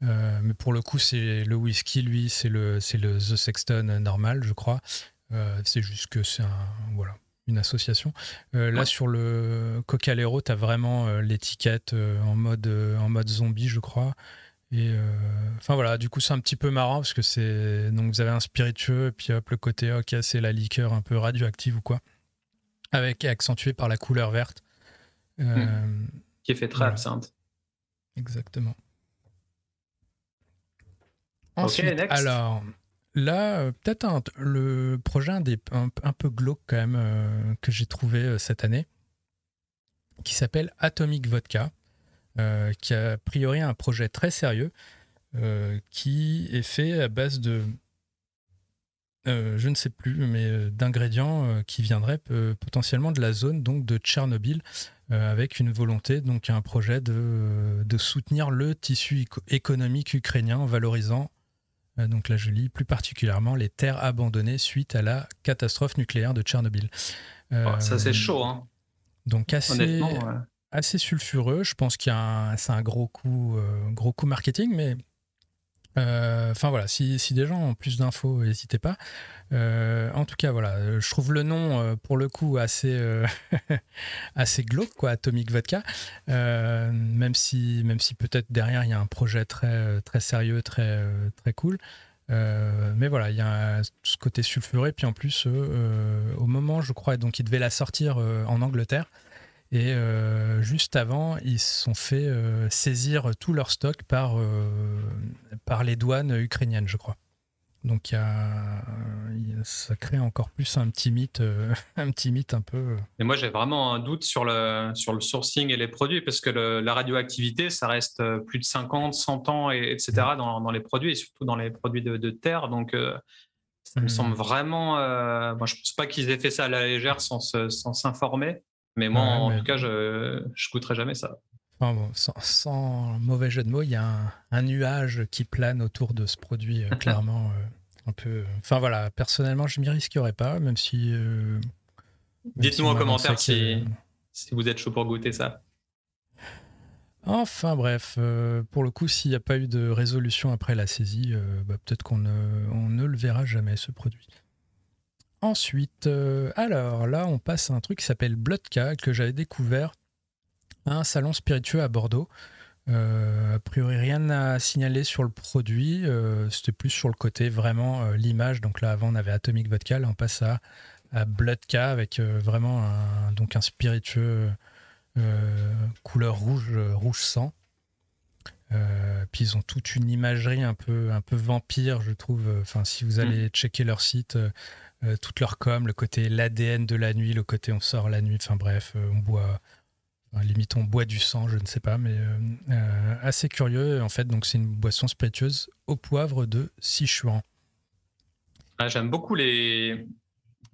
mais pour le coup, c'est le whisky, lui, c'est le, c'est le The Sexton normal, je crois. c'est juste que c'est un. Voilà une association. Euh, là, sur le Cocalero, tu as vraiment euh, l'étiquette euh, en, mode, en mode zombie, je crois. Et enfin voilà, du coup, c'est un petit peu marrant parce que c'est. Donc, vous avez un spiritueux, et puis hop, le côté, ok, c'est la liqueur un peu radioactive ou quoi. avec accentué par la couleur verte. Hmm. Qui est fait très absinthe. Exactement. Ensuite, alors là, peut-être le projet un, un, peu glauque quand même que j'ai trouvé cette année, qui s'appelle Atomic Vodka, qui a, a priori un projet très sérieux, qui est fait à base de euh, je ne sais plus, mais euh, d'ingrédients euh, qui viendraient potentiellement de la zone donc de Tchernobyl, avec une volonté, donc un projet de, de soutenir le tissu économique ukrainien en valorisant, donc là je lis plus particulièrement, les terres abandonnées suite à la catastrophe nucléaire de Tchernobyl. Oh, ça c'est chaud, hein. Donc assez, assez sulfureux. Je pense qu'il y a c'est un gros coup, gros coup marketing, mais euh, enfin voilà, si, des gens ont plus d'infos, n'hésitez pas. Euh, en tout cas, voilà, je trouve le nom euh, pour le coup assez, assez glauque, quoi, Atomic Vodka. même si, même si peut-être derrière il y a un projet très, très sérieux, très, très cool. mais voilà, il y a ce côté sulfuré. Puis en plus, au moment, je crois, donc il devait la sortir en Angleterre. Et euh, juste avant, ils se sont fait euh, saisir tout leur stock par, euh, par les douanes ukrainiennes, je crois. Donc y a, ça crée encore plus un petit mythe, un petit mythe un peu. Et moi j'ai vraiment un doute sur le, sur le sourcing et les produits parce que la radioactivité ça reste plus de 50, 100 ans et, etc. Mm. Dans, dans, les produits et surtout dans les produits de, terre. Donc ça me mm. semble vraiment. moi je pense pas qu'ils aient fait ça à la légère sans s'informer. Mais moi, en tout cas, je ne goûterai jamais ça. sans, mauvais jeu de mots, il y a un, nuage qui plane autour de ce produit, euh, clairement. Euh, un peu. Enfin voilà, personnellement, je m'y risquerais pas, même si. Euh, Dites-nous en commentaire si, si, vous êtes chaud pour goûter ça. Enfin bref, pour le coup, s'il n'y a pas eu de résolution après la saisie, bah, peut-être qu'on ne, on ne le verra jamais, ce produit. Ensuite, euh, alors là, on passe à un truc qui s'appelle Bloodka, que j'avais découvert à un salon spiritueux à Bordeaux. Euh, a priori, rien à signaler sur le produit. Euh, c'était plus sur le côté vraiment l'image. Donc là, avant, on avait Atomic Vodka. Là, on passe à, à Bloodka avec vraiment un, donc un spiritueux couleur rouge, rouge sang. puis ils ont toute une imagerie un peu, un peu vampire, je trouve. Enfin, si vous allez mm. checker leur site, euh, toute leur com, le côté l'ADN de la nuit, le côté on sort la nuit, enfin bref, euh, on boit, limite on boit du sang, je ne sais pas, mais euh, assez curieux. En fait, donc c'est une boisson spiritueuse au poivre de Sichuan. Ah, J'aime beaucoup les,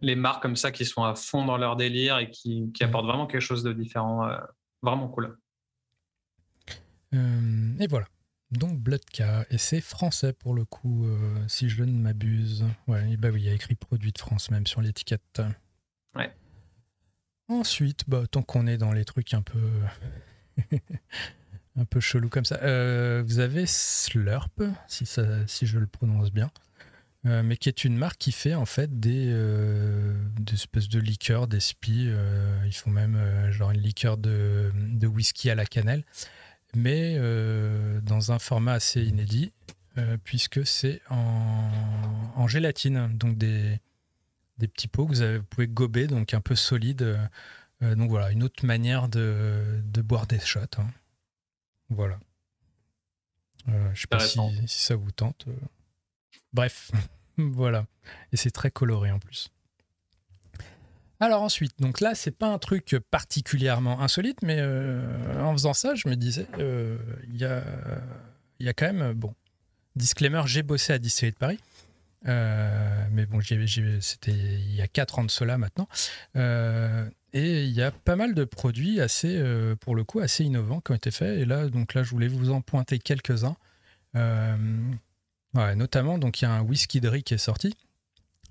les marques comme ça qui sont à fond dans leur délire et qui, qui apportent vraiment quelque chose de différent. vraiment cool. et voilà donc Bloodka, et c'est français pour le coup, euh, si je ne m'abuse. Ouais, bah oui, il y a écrit produit de France même sur l'étiquette. Ouais. Ensuite, bah, tant qu'on est dans les trucs un peu, un peu chelou comme ça, euh, vous avez Slurp, si, ça, si je le prononce bien, euh, mais qui est une marque qui fait en fait des, des espèces de liqueurs, des spies. ils font même genre une liqueur de, de whisky à la cannelle mais euh, dans un format assez inédit, euh, puisque c'est en, gélatine, donc des, des petits pots que vous, avez, pouvez gober, donc un peu solide. Euh, donc voilà, une autre manière de, de boire des shots. Hein. Voilà. je ne sais pas si, si, ça vous tente. Bref, voilà. Et c'est très coloré en plus. Alors ensuite, donc là, c'est pas un truc particulièrement insolite, mais euh, en faisant ça, je me disais, euh, il y, a, quand même, bon, disclaimer, j'ai bossé à Distillerie de Paris. Euh, mais bon, c'était il y a 4 ans de cela maintenant. et il y a pas mal de produits assez, pour le coup, assez innovants qui ont été faits. Et là, donc là, je voulais vous en pointer quelques-uns. notamment, donc il y a un whisky de riz qui est sorti,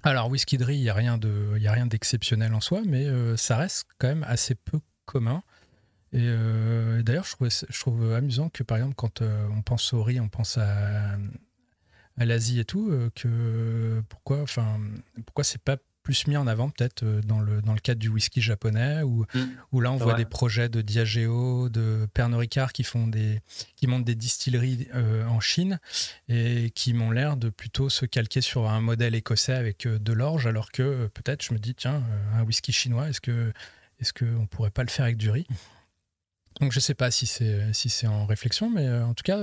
alors, whisky riz, il n'y a rien d'exceptionnel en soi, mais euh, ça reste quand même assez peu commun. Et euh, d'ailleurs, je, je, trouve amusant que, par exemple, quand euh, on pense au riz, on pense à, à l'Asie et tout, que pourquoi, pourquoi c'est pas plus mis en avant peut-être dans le, dans le cadre du whisky japonais, où, mm. où là on voit des projets de Diageo, de Pernod Ricard qui, font des, qui montent des distilleries en Chine et qui m'ont l'air de plutôt se calquer sur un modèle écossais avec de l'orge, alors que peut-être je me dis, tiens, un whisky chinois, est-ce que est-ce qu'on pourrait pas le faire avec du riz? Donc je sais pas si c'est si c'est en réflexion, mais en tout cas,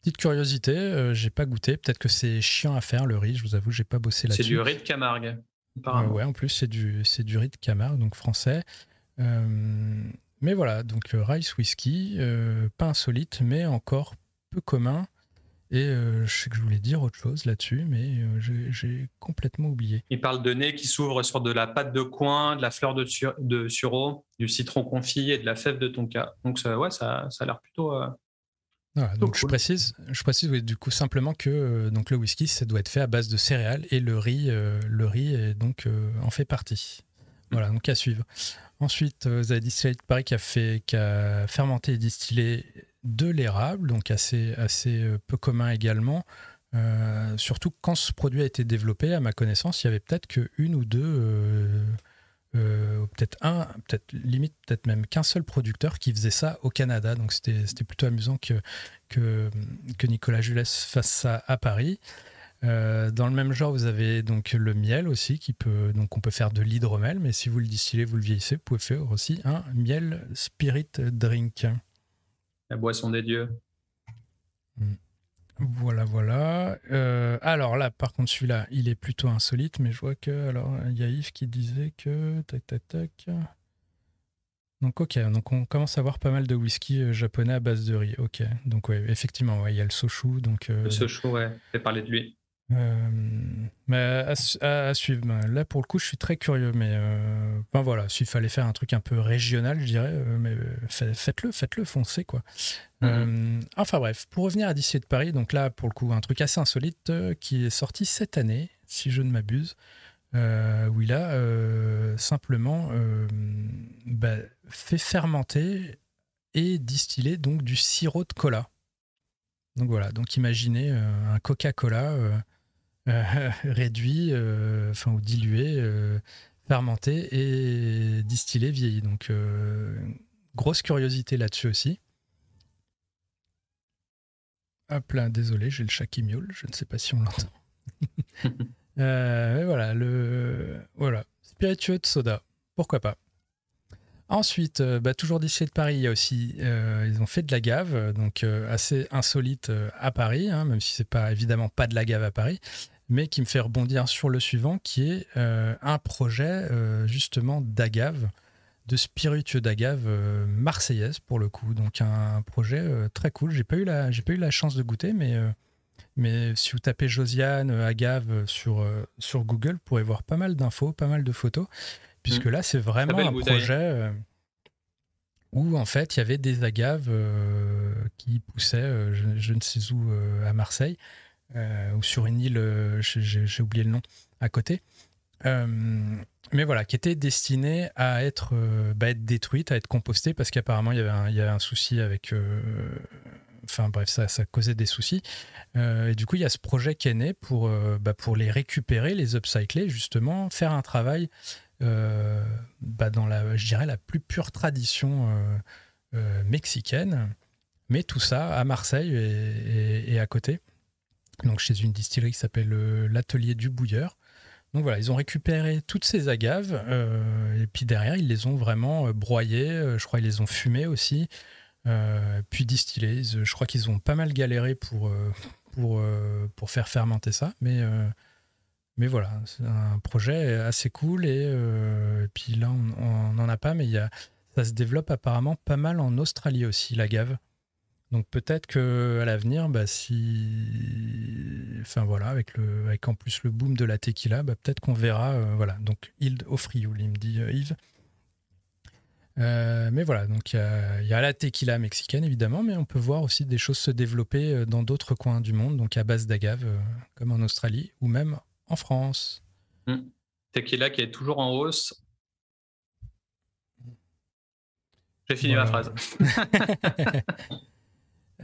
Petite curiosité, euh, j'ai pas goûté. Peut-être que c'est chiant à faire le riz. Je vous avoue, j'ai pas bossé là-dessus. C'est du riz de Camargue. Apparemment. ouais, en plus c'est du c'est du riz de Camargue, donc français. Euh, mais voilà, donc euh, rice whisky, pas insolite, mais encore peu commun. Et je sais que je voulais dire autre chose là-dessus, mais j'ai complètement oublié. Il parle de nez qui s'ouvre sur de la pâte de coin, de la fleur de, de sureau, du citron confit et de la fève de tonka. Donc ça, ouais, ça, ça a l'air plutôt, donc je précise, je précise du coup simplement que euh, donc le whisky ça doit être fait à base de céréales et le riz, euh, le riz est donc euh, en fait partie. Voilà, donc à suivre. Ensuite, vous avez distillé de Paris qui a fait, qui a fermenté et distillé de l'érable, donc assez assez peu commun également. surtout quand ce produit a été développé, à ma connaissance, il y avait peut-être qu'une ou deux euh, peut-être un, peut-être limite, peut-être même qu'un seul producteur qui faisait ça au Canada. Donc c'était plutôt amusant que, que, que Nicolas Jules fasse ça à Paris. Euh, dans le même genre, vous avez donc le miel aussi, qui peut, donc on peut faire de l'hydromel, mais si vous le distillez, vous le vieillissez, vous pouvez faire aussi un miel spirit drink. La boisson des dieux. Hmm. Voilà, voilà. Euh, alors là, par contre, celui-là, il est plutôt insolite, mais je vois que. Alors, il y a Yves qui disait que. Tac, tac, tac. Donc, ok. Donc, on commence à voir pas mal de whisky euh, japonais à base de riz. Ok. Donc, ouais, effectivement, ouais, il y a le Sochu. Donc, euh, le Sochu, ouais. Fait parler de lui. Euh, mais à, suivre. Ben, là, pour le coup, je suis très curieux. Mais euh, ben voilà, s'il fallait faire un truc un peu régional, je dirais, euh, mais faites-le, faites-le, foncez quoi. Mhm. enfin bref, pour revenir à D'ici de Paris, donc là, pour le coup, un truc assez insolite qui est sorti cette année, si je ne m'abuse, où il a simplement ben, fait fermenter et distiller donc du sirop de cola. Donc voilà, donc imaginez un Coca-Cola euh, réduit, euh, enfin ou dilué, euh, fermenté et distillé, vieilli. Donc grosse curiosité là-dessus aussi. Hop là, désolé, j'ai le chat qui miaule, je ne sais pas si on l'entend. voilà, le voilà, spiritueux de soda, pourquoi pas. Ensuite, bah, toujours d'ici de Paris, il y a aussi, ils ont fait de la gave, donc assez insolite à Paris, hein, même si c'est pas évidemment pas de la gave à Paris mais qui me fait rebondir sur le suivant, qui est euh, un projet euh, justement d'agave, de spiritueux d'agave euh, marseillaise pour le coup. Donc un projet très cool. J'ai pas eu la, j'ai pas eu la chance de goûter, mais mais si vous tapez Josiane agave sur sur Google, vous pourrez voir pas mal d'infos, pas mal de photos, puisque mmh. là c'est vraiment un projet où en fait il y avait des agaves qui poussaient, je, ne sais où, à Marseille. Euh, ou sur une île, euh, j'ai oublié le nom, à côté. Euh, mais voilà, qui était destinée à être, bah, être détruite, à être compostée, parce qu'apparemment il y avait un, il y un souci avec. enfin bref, ça, ça causait des soucis. et du coup, il y a ce projet qui est né pour, bah, pour les récupérer, les upcycler, justement, faire un travail bah, dans la, je dirais, la plus pure tradition mexicaine, mais tout ça à Marseille et à côté donc chez une distillerie qui s'appelle euh, l'Atelier du Bouilleur. Donc voilà, ils ont récupéré toutes ces agaves euh, et puis derrière ils les ont vraiment euh, broyées. je crois qu'ils les ont fumées aussi, puis distillées. Je crois qu'ils ont pas mal galéré pour pour faire fermenter ça, mais mais voilà, c'est un projet assez cool et, puis là on n'en a pas, mais y a, ça se développe apparemment pas mal en Australie aussi l'agave. Donc peut-être que à l'avenir, bah, si, enfin voilà, avec le, avec en plus le boom de la tequila, bah, peut-être qu'on verra, euh, voilà. Donc Hild au Frioul, il me dit euh, Yves. Euh, mais voilà, donc il y, a la tequila mexicaine évidemment, mais on peut voir aussi des choses se développer dans d'autres coins du monde, donc à base d'agave, comme en Australie ou même en France. Mmh. Tequila qui est toujours en hausse. J'ai fini ma phrase.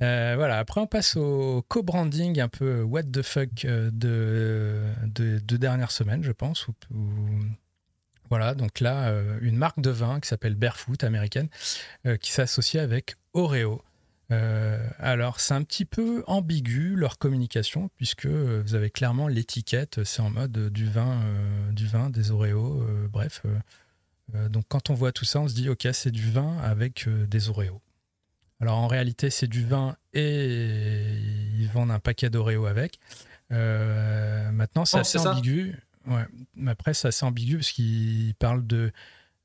voilà, après on passe au co-branding un peu what the fuck de, de, dernière semaine, je pense. voilà, donc là, une marque de vin qui s'appelle Barefoot américaine, qui s'est associée avec Oreo. Euh, alors, c'est un petit peu ambigu leur communication, puisque euh, vous avez clairement l'étiquette, c'est en mode euh, du vin, du vin, des Oreos, bref. donc, quand on voit tout ça, on se dit, ok, c'est du vin avec des Oreos. Alors, en réalité, c'est du vin et ils vendent un paquet d'Oreos avec. maintenant, c'est oh, assez ambigu. Ouais. Après, c'est assez ambigu parce qu'ils parlent de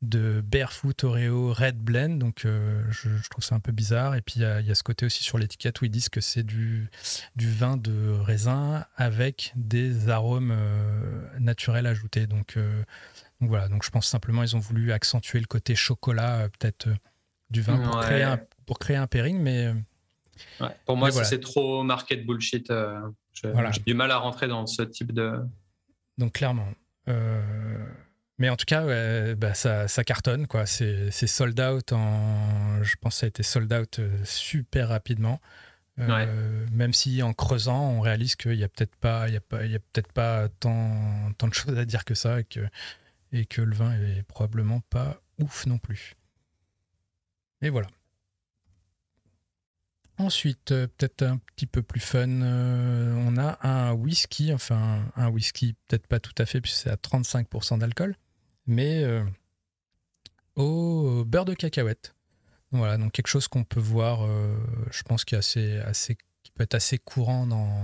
de Barefoot Oreo Red Blend. Donc, euh, je, trouve ça un peu bizarre. Et puis, il y, a ce côté aussi sur l'étiquette où ils disent que c'est du, du vin de raisin avec des arômes euh, naturels ajoutés. Donc, euh, donc, voilà. Donc, je pense simplement ils ont voulu accentuer le côté chocolat, peut-être du vin pour, créer un, pour créer un pairing. Mais. pour moi, c'est trop market bullshit. J'ai du mal à rentrer dans ce type de. Donc, clairement. Mais en tout cas, bah, ça, cartonne. quoi. C'est sold out en. Je pense que ça a été sold out euh, super rapidement. Euh, même si en creusant, on réalise qu'il n'y a peut-être pas, il y a pas, il y a peut-être pas tant, tant de choses à dire que ça et que, et que le vin est probablement pas ouf non plus. Et voilà. Ensuite, euh, peut-être un petit peu plus fun, on a un whisky, enfin un whisky, peut-être pas tout à fait, puisque c'est à 35% d'alcool mais euh, au beurre de cacahuète. Voilà, donc quelque chose qu'on peut voir, euh, je pense, qui, assez, assez, qui peut être assez courant dans,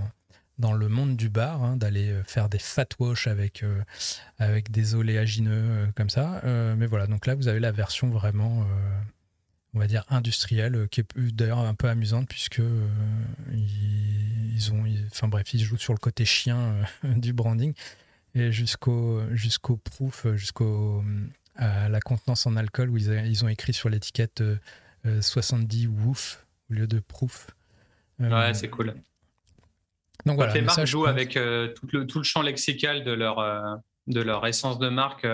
dans le monde du bar, hein, d'aller euh, faire des fat wash avec, avec des oléagineux comme ça. mais voilà, donc là, vous avez la version vraiment, on va dire, industrielle, qui est d'ailleurs un peu amusante, puisque ils, ont, enfin bref, ils jouent sur le côté chien du branding et jusqu'au jusqu'au proof, jusqu'au à la contenance en alcool où ils, ils ont écrit sur l'étiquette 70 euh, euh, woof au lieu de proof. Euh, ouais, c'est cool. Donc voilà, les marques jouent avec tout, le, tout le champ lexical de leur de leur essence de marque,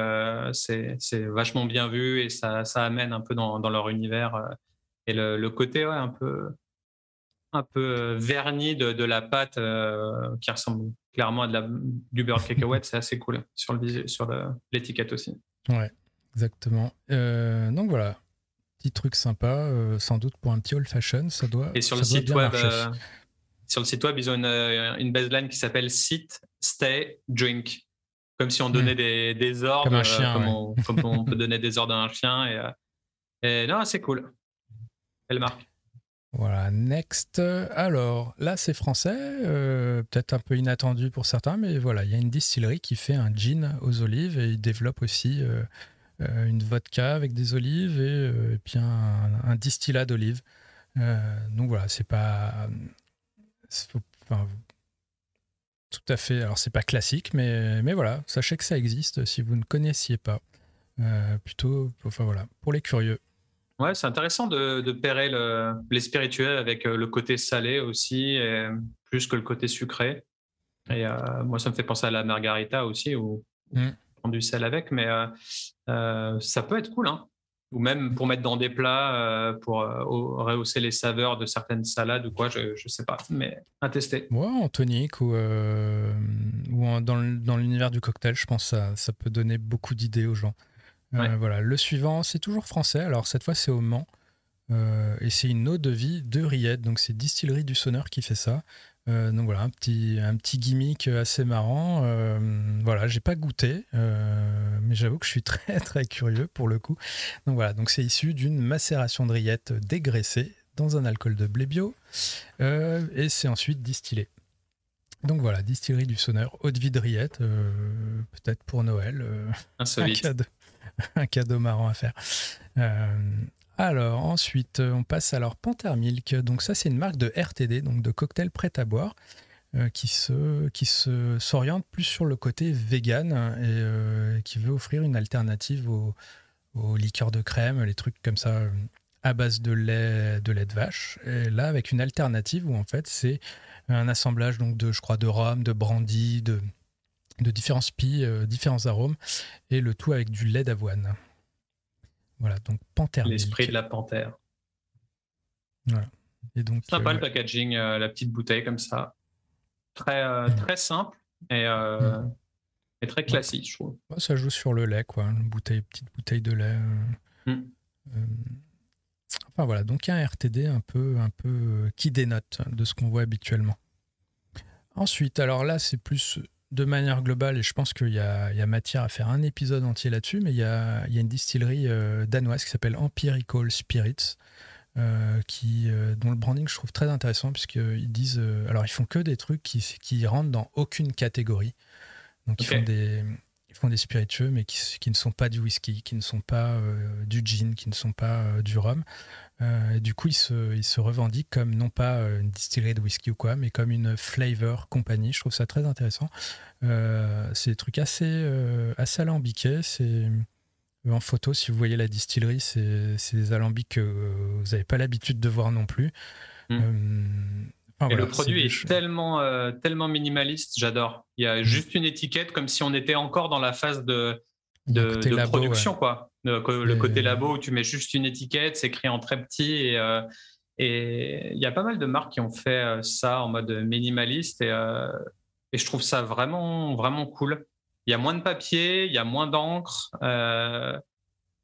c'est vachement bien vu et ça, ça amène un peu dans, dans leur univers. et le, le côté ouais, un peu un peu verni de, de la pâte qui ressemble clairement à de la, du beurre cacahuète, c'est assez cool sur le sur l'étiquette aussi. Ouais, exactement. Euh, donc voilà, petit truc sympa, euh, sans doute pour un petit old fashion, ça doit. Et sur le site web, euh, sur le site web, ils ont une, une baseline qui s'appelle Sit, Stay, Drink, comme si on hmm. donnait des, des, ordres, comme, un chien, comme, on, comme on, peut donner des ordres à un chien. Et, et non, c'est cool. Belle marque. Voilà, next. Alors, là, c'est français, euh, peut-être un peu inattendu pour certains, mais voilà, il y a une distillerie qui fait un gin aux olives et il développe aussi euh, euh, une vodka avec des olives et, puis un, distillat d'olives. donc voilà, c'est pas. Enfin, tout à fait. Alors, c'est pas classique, mais, mais voilà, sachez que ça existe si vous ne connaissiez pas. plutôt, enfin voilà, pour les curieux. Ouais, c'est intéressant de, de pairer le, les spirituels avec euh, le côté salé aussi, plus que le côté sucré. Et euh, moi, ça me fait penser à la margarita aussi, où mm. on prend du sel avec, mais euh, ça peut être cool. Hein. Ou même pour mettre dans des plats, pour rehausser les saveurs de certaines salades ou quoi, je ne sais pas, mais à tester. Ouais, en tonique ou, ou dans l'univers du cocktail, je pense que ça, ça peut donner beaucoup d'idées aux gens. Euh, voilà. Le suivant, c'est toujours français. Alors cette fois, c'est au Mans. Euh, et c'est une eau de vie de Riette. Donc c'est Distillerie du Sonneur qui fait ça. Euh, donc voilà, un petit, un petit gimmick assez marrant. voilà, j'ai pas goûté, mais j'avoue que je suis très très curieux pour le coup. Donc voilà, donc c'est issu d'une macération de rillettes dégraissée dans un alcool de blé bio, et c'est ensuite distillé. Donc voilà, distillerie du Sonneur, eau de vie de rillette, peut-être pour Noël. un cadeau. un cadeau marrant à faire. Euh, alors ensuite, on passe à leur Panther Milk. Donc ça, c'est une marque de RTD, donc de cocktail prêt à boire, euh, qui se s'oriente plus sur le côté vegan et euh, qui veut offrir une alternative aux, liqueurs de crème, les trucs comme ça à base de lait de vache. Et là, avec une alternative où en fait c'est un assemblage donc de je crois de rhum, de brandy, de de différents spies, euh, différents arômes, et le tout avec du lait d'avoine. Voilà, donc panthère. L'esprit de la panthère. Voilà. Et donc, Sympa le packaging, la petite bouteille comme ça. Très, mm. très simple et, mm. et très classique, je trouve. ça joue sur le lait, quoi. Une bouteille, petite bouteille de lait. Mm. enfin voilà, donc un RTD un peu, un peu qui dénote de ce qu'on voit habituellement. Ensuite, alors là, c'est plus de manière globale, et je pense qu'il y, a, matière à faire un épisode entier là-dessus, mais il y a, une distillerie euh, danoise qui s'appelle Empirical Spirits, euh, qui, euh, dont le branding je trouve très intéressant, puisqu'ils disent. alors, ils font que des trucs qui, qui rentrent dans aucune catégorie. Donc, ils, font des, ils font des spiritueux, mais qui, qui, ne sont pas du whisky, qui ne sont pas du gin, qui ne sont pas du rhum. Euh, du coup, il se, il se revendique comme non pas euh, une distillerie de whisky ou quoi, mais comme une flavor compagnie. Je trouve ça très intéressant. Euh, c'est des trucs assez, assez alambiqués. C'est en photo, si vous voyez la distillerie, c'est des alambics que vous n'avez pas l'habitude de voir non plus. Et le produit est, tellement, tellement minimaliste, j'adore. Il y a hmm. juste une étiquette, comme si on était encore dans la phase de, de, production, quoi. Le, côté labo où tu mets juste une étiquette, c'est écrit en très petit et euh, et il y a pas mal de marques qui ont fait euh, ça en mode minimaliste et, euh, et je trouve ça vraiment vraiment cool. Il y a moins de papier, il y a moins d'encre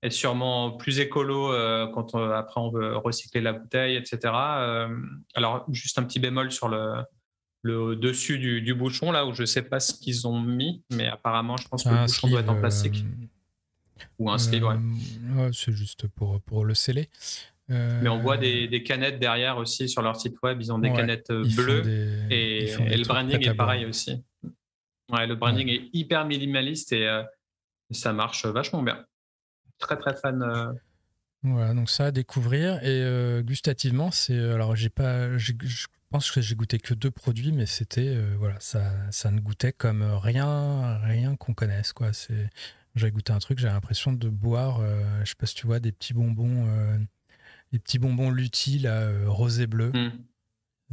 et sûrement plus écolo quand après on veut recycler la bouteille, etc. alors juste un petit bémol sur le le dessus du, bouchon, là où je ne sais pas ce qu'ils ont mis, mais apparemment, je pense que le bouchon doit être en plastique. Euh, Ou un sleeve, ouais. Euh, c'est juste pour, pour le sceller. Euh, mais on voit des, canettes derrière aussi sur leur site web. Ils ont des canettes bleues et, le branding est pareil aussi. Ouais, le branding est hyper minimaliste et ça marche vachement bien. Très très fan. Voilà, donc ça à découvrir et gustativement, c'est alors j'ai pas, je pense que j'ai goûté que deux produits, mais c'était euh, voilà, ça, ça ne goûtait comme rien, rien qu'on connaisse quoi. C'est, j'ai goûté un truc, j'ai l'impression de boire, euh, je sais pas si tu vois, des petits bonbons, euh, des petits bonbons Lutti là, rosé bleu. Hmm.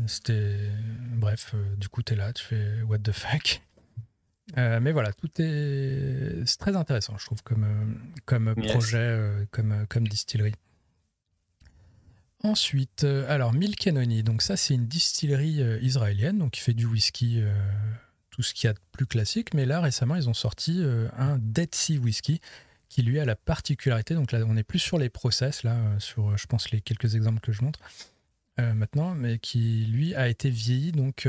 C'était, bref, du coup t'es là, tu fais what the fuck? Mais voilà, tout est, c'est très intéressant, je trouve, comme, comme projet, comme, comme distillerie. Ensuite, euh, alors Milkenoni, donc ça c'est une distillerie euh, israélienne, donc qui fait du whisky, euh, tout ce qu'il y a de plus classique, mais là récemment ils ont sorti un Dead Sea Whisky qui lui a la particularité, donc là on est plus sur les process, là, sur je pense les quelques exemples que je montre maintenant, mais qui lui a été vieilli donc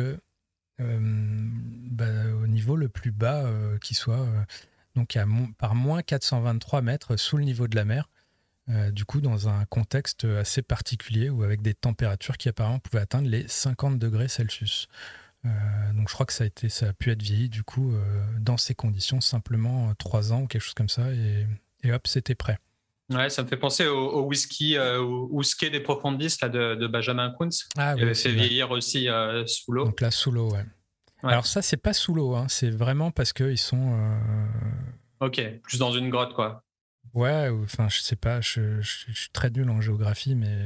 bah, au niveau le plus bas qui soit, donc à, par moins 423 mètres sous le niveau de la mer. Euh, du coup, dans un contexte assez particulier ou avec des températures qui apparemment pouvaient atteindre les 50 degrés Celsius. Euh, donc je crois que ça a, été, ça a pu être vieilli du coup euh, dans ces conditions, simplement 3 ans ou quelque chose comme ça, et, hop, c'était prêt. Ouais, ça me fait penser au, whisky, au whisky des profondistes là, de, Benjamin Kunz. Ah, oui, fait vieillir aussi sous l'eau. Donc là, sous l'eau, ouais. Alors ça, c'est pas sous l'eau, hein, c'est vraiment parce qu'ils sont... Ok, plus dans une grotte, quoi. Ouais, enfin, je sais pas, je, suis très nul en géographie, mais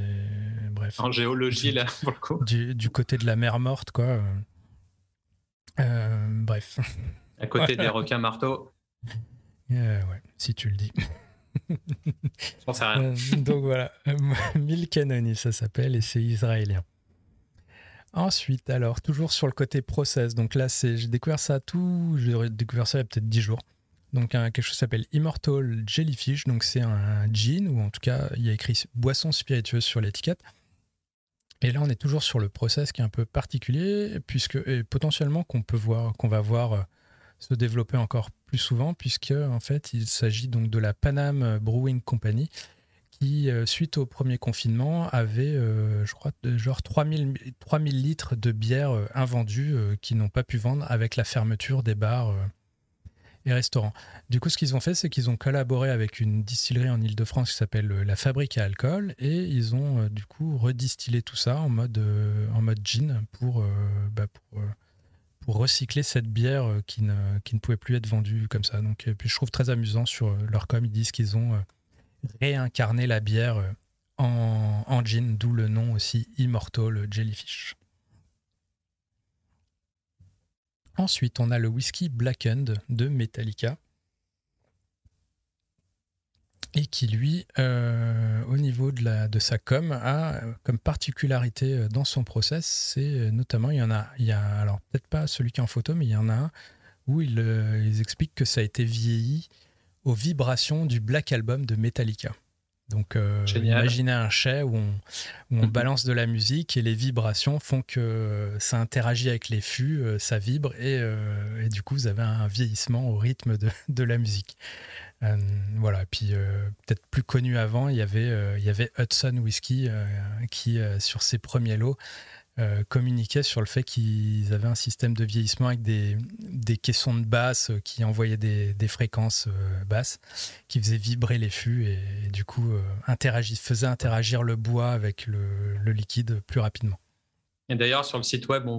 bref. En géologie, là, pour le coup. Du, côté de la mer morte, quoi. Euh, bref. À côté des requins marteaux. Euh, ouais, si tu le dis. Euh, donc voilà, Milkanoni, ça s'appelle, et c'est israélien. Ensuite, alors, toujours sur le côté process. Donc là, j'ai découvert ça tout, j'ai découvert ça il y a peut-être 10 jours donc quelque chose s'appelle Immortal Jellyfish. Donc c'est un gin, ou en tout cas il y a écrit boisson spiritueuse sur l'étiquette. Et là on est toujours sur le process qui est un peu particulier, puisque potentiellement qu'on peut voir, qu'on va voir euh, se développer encore plus souvent, puisque en fait il s'agit donc de la Panam Brewing Company qui, euh, suite au premier confinement, avait, euh, je crois, genre 3000, 3000 litres de bière invendus qui n'ont pas pu vendre avec la fermeture des bars et restaurants. Du coup, ce qu'ils ont fait, c'est qu'ils ont collaboré avec une distillerie en Ile-de-France qui s'appelle euh, La Fabrique à Alcool et ils ont euh, du coup redistillé tout ça en mode, euh, en mode gin pour, bah, pour, recycler cette bière qui ne, qui ne pouvait plus être vendue comme ça. Donc, et puis je trouve très amusant sur leur com, ils disent qu'ils ont réincarné la bière en, en gin, d'où le nom aussi Immortal Jellyfish. Ensuite, on a le whisky Blackened de Metallica. Et qui lui, au niveau de, la, de sa com, a comme particularité dans son process, c'est notamment, il y en a, il y a alors peut-être pas celui qui est en photo, mais il y en a un où ils, ils expliquent que ça a été vieilli aux vibrations du Black Album de Metallica. Donc, euh, imaginez un chai où on, on mhm. balance de la musique et les vibrations font que ça interagit avec les fûts, euh, ça vibre et, euh, et, du coup, vous avez un vieillissement au rythme de, de la musique. Voilà, puis peut-être plus connu avant, il y avait, avait Hudson Whiskey qui, sur ses premiers lots, euh, communiquaient sur le fait qu'ils avaient un système de vieillissement avec des, caissons de basse euh, qui envoyaient des, fréquences euh, basses, qui faisaient vibrer les fûts et, du coup faisaient interagir le bois avec le, liquide plus rapidement. Et d'ailleurs, sur le site web, on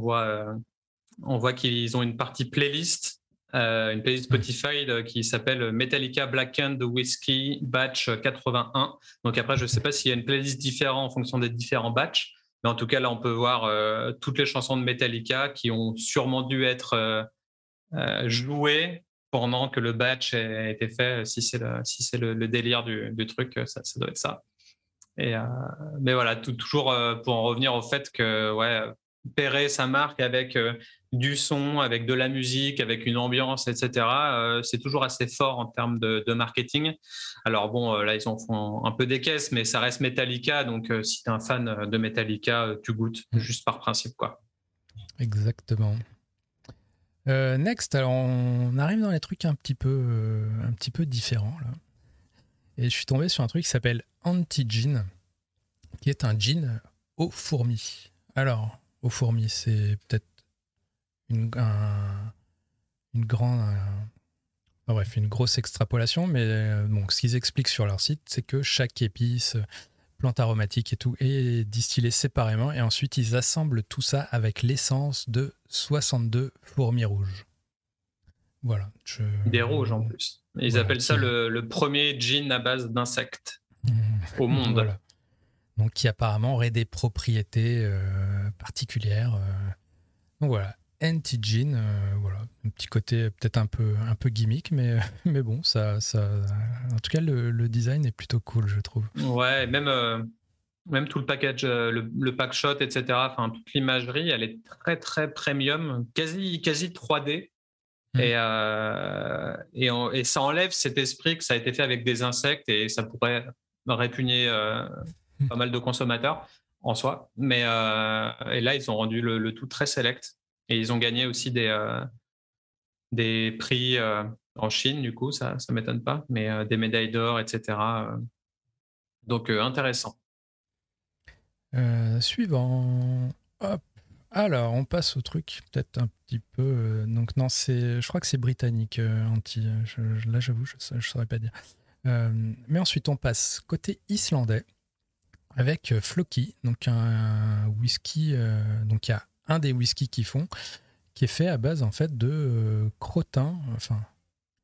voit qu'ils ont une partie playlist, une playlist Spotify qui s'appelle Metallica Blackened Whiskey Batch 81. Donc après, je ne sais pas s'il y a une playlist différente en fonction des différents batchs. Mais en tout cas, là, on peut voir euh, toutes les chansons de Metallica qui ont sûrement dû être euh, euh, jouées pendant que le batch a été fait. Si c'est le, si c'est le, délire du, truc, ça, ça, doit être ça. Mais voilà, toujours pour en revenir au fait que ouais, pérer sa marque avec du son, avec de la musique, avec une ambiance, etc. Euh, c'est toujours assez fort en termes de, marketing. Alors bon, euh, là, ils en font un peu des caisses, mais ça reste Metallica. Donc, euh, si tu es un fan de Metallica, tu goûtes mm. juste par principe. quoi. Exactement. next, alors on arrive dans les trucs un petit peu, un petit peu différents. Là. Et je suis tombé sur un truc qui s'appelle Anti-Gin, qui est un gin aux fourmis. Alors, aux fourmis, c'est peut-être une, une grande. bref, une grosse extrapolation, mais euh, bon, ce qu'ils expliquent sur leur site, c'est que chaque épice, plante aromatique et tout est distillé séparément et ensuite ils assemblent tout ça avec l'essence de 62 fourmis rouges. Voilà. Des rouges en plus. Ils appellent ça le, premier gin à base d'insectes au monde. Voilà. Donc qui apparemment aurait des propriétés euh, particulières. Euh. Donc voilà, anti-gin, euh, voilà, un petit côté peut-être un peu, un peu gimmick, mais, mais bon, ça, ça, en tout cas, le, design est plutôt cool, je trouve. Ouais, même, euh, même tout le package, euh, le, le pack shot, etc., enfin, toute l'imagerie, elle est très, très premium, quasi, quasi 3D. Hmm. Et, et, et, ça enlève cet esprit que ça a été fait avec des insectes et ça pourrait répugner hmm. pas mal de consommateurs en soi. Mais et là, ils ont rendu le, le tout très select. Et ils ont gagné aussi des, euh, des prix euh, en Chine, du coup, ça ne m'étonne pas, mais euh, des médailles d'or, etc. donc, intéressant. suivant. Hop. Alors, on passe au truc peut-être un petit peu. donc, non, je crois que c'est britannique, anti. là, j'avoue, je ne saurais pas dire. mais ensuite, on passe côté islandais avec Floki, donc un whisky. donc, il y a un des whiskies qu'ils font, qui est fait à base en fait de euh, crottins, enfin,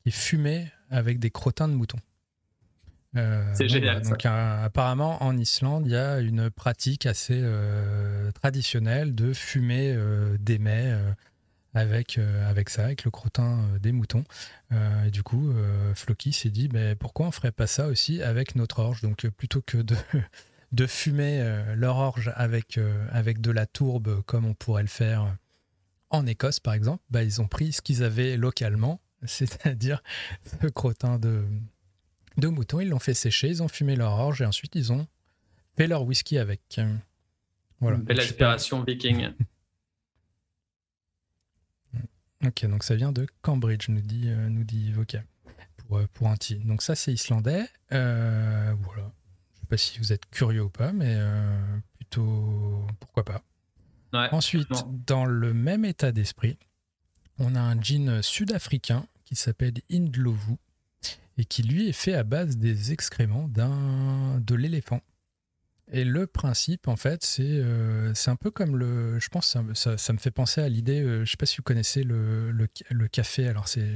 qui est fumé avec des crottins de mouton. Euh, c'est génial. donc, apparemment, en Islande, il y a une pratique assez euh, traditionnelle de fumer des mets avec, avec ça, avec le crottin des moutons. et du coup, Floki s'est dit ben, pourquoi on ferait pas ça aussi avec notre orge? Donc, plutôt que de de fumer euh, leur orge avec, euh, avec de la tourbe comme on pourrait le faire en Écosse par exemple, bah, ils ont pris ce qu'ils avaient localement, c'est-à-dire ce crottin de, de mouton, ils l'ont fait sécher, ils ont fumé leur orge et ensuite ils ont fait leur whisky avec. Voilà. Belle aspiration viking. ok, donc ça vient de Cambridge, nous dit, euh, nous dit pour, pour un T. Donc ça c'est islandais. voilà pas si vous êtes curieux ou pas, mais euh, plutôt pourquoi pas. Ensuite, dans le même état d'esprit, on a un jean sud-africain qui s'appelle Indlovu et qui lui est fait à base des excréments d'un de l'éléphant. Et le principe, en fait, c'est euh, c'est un peu comme le. Je pense ça, ça, me fait penser à l'idée. Euh, je sais pas si vous connaissez le, le, café. Alors, c'est.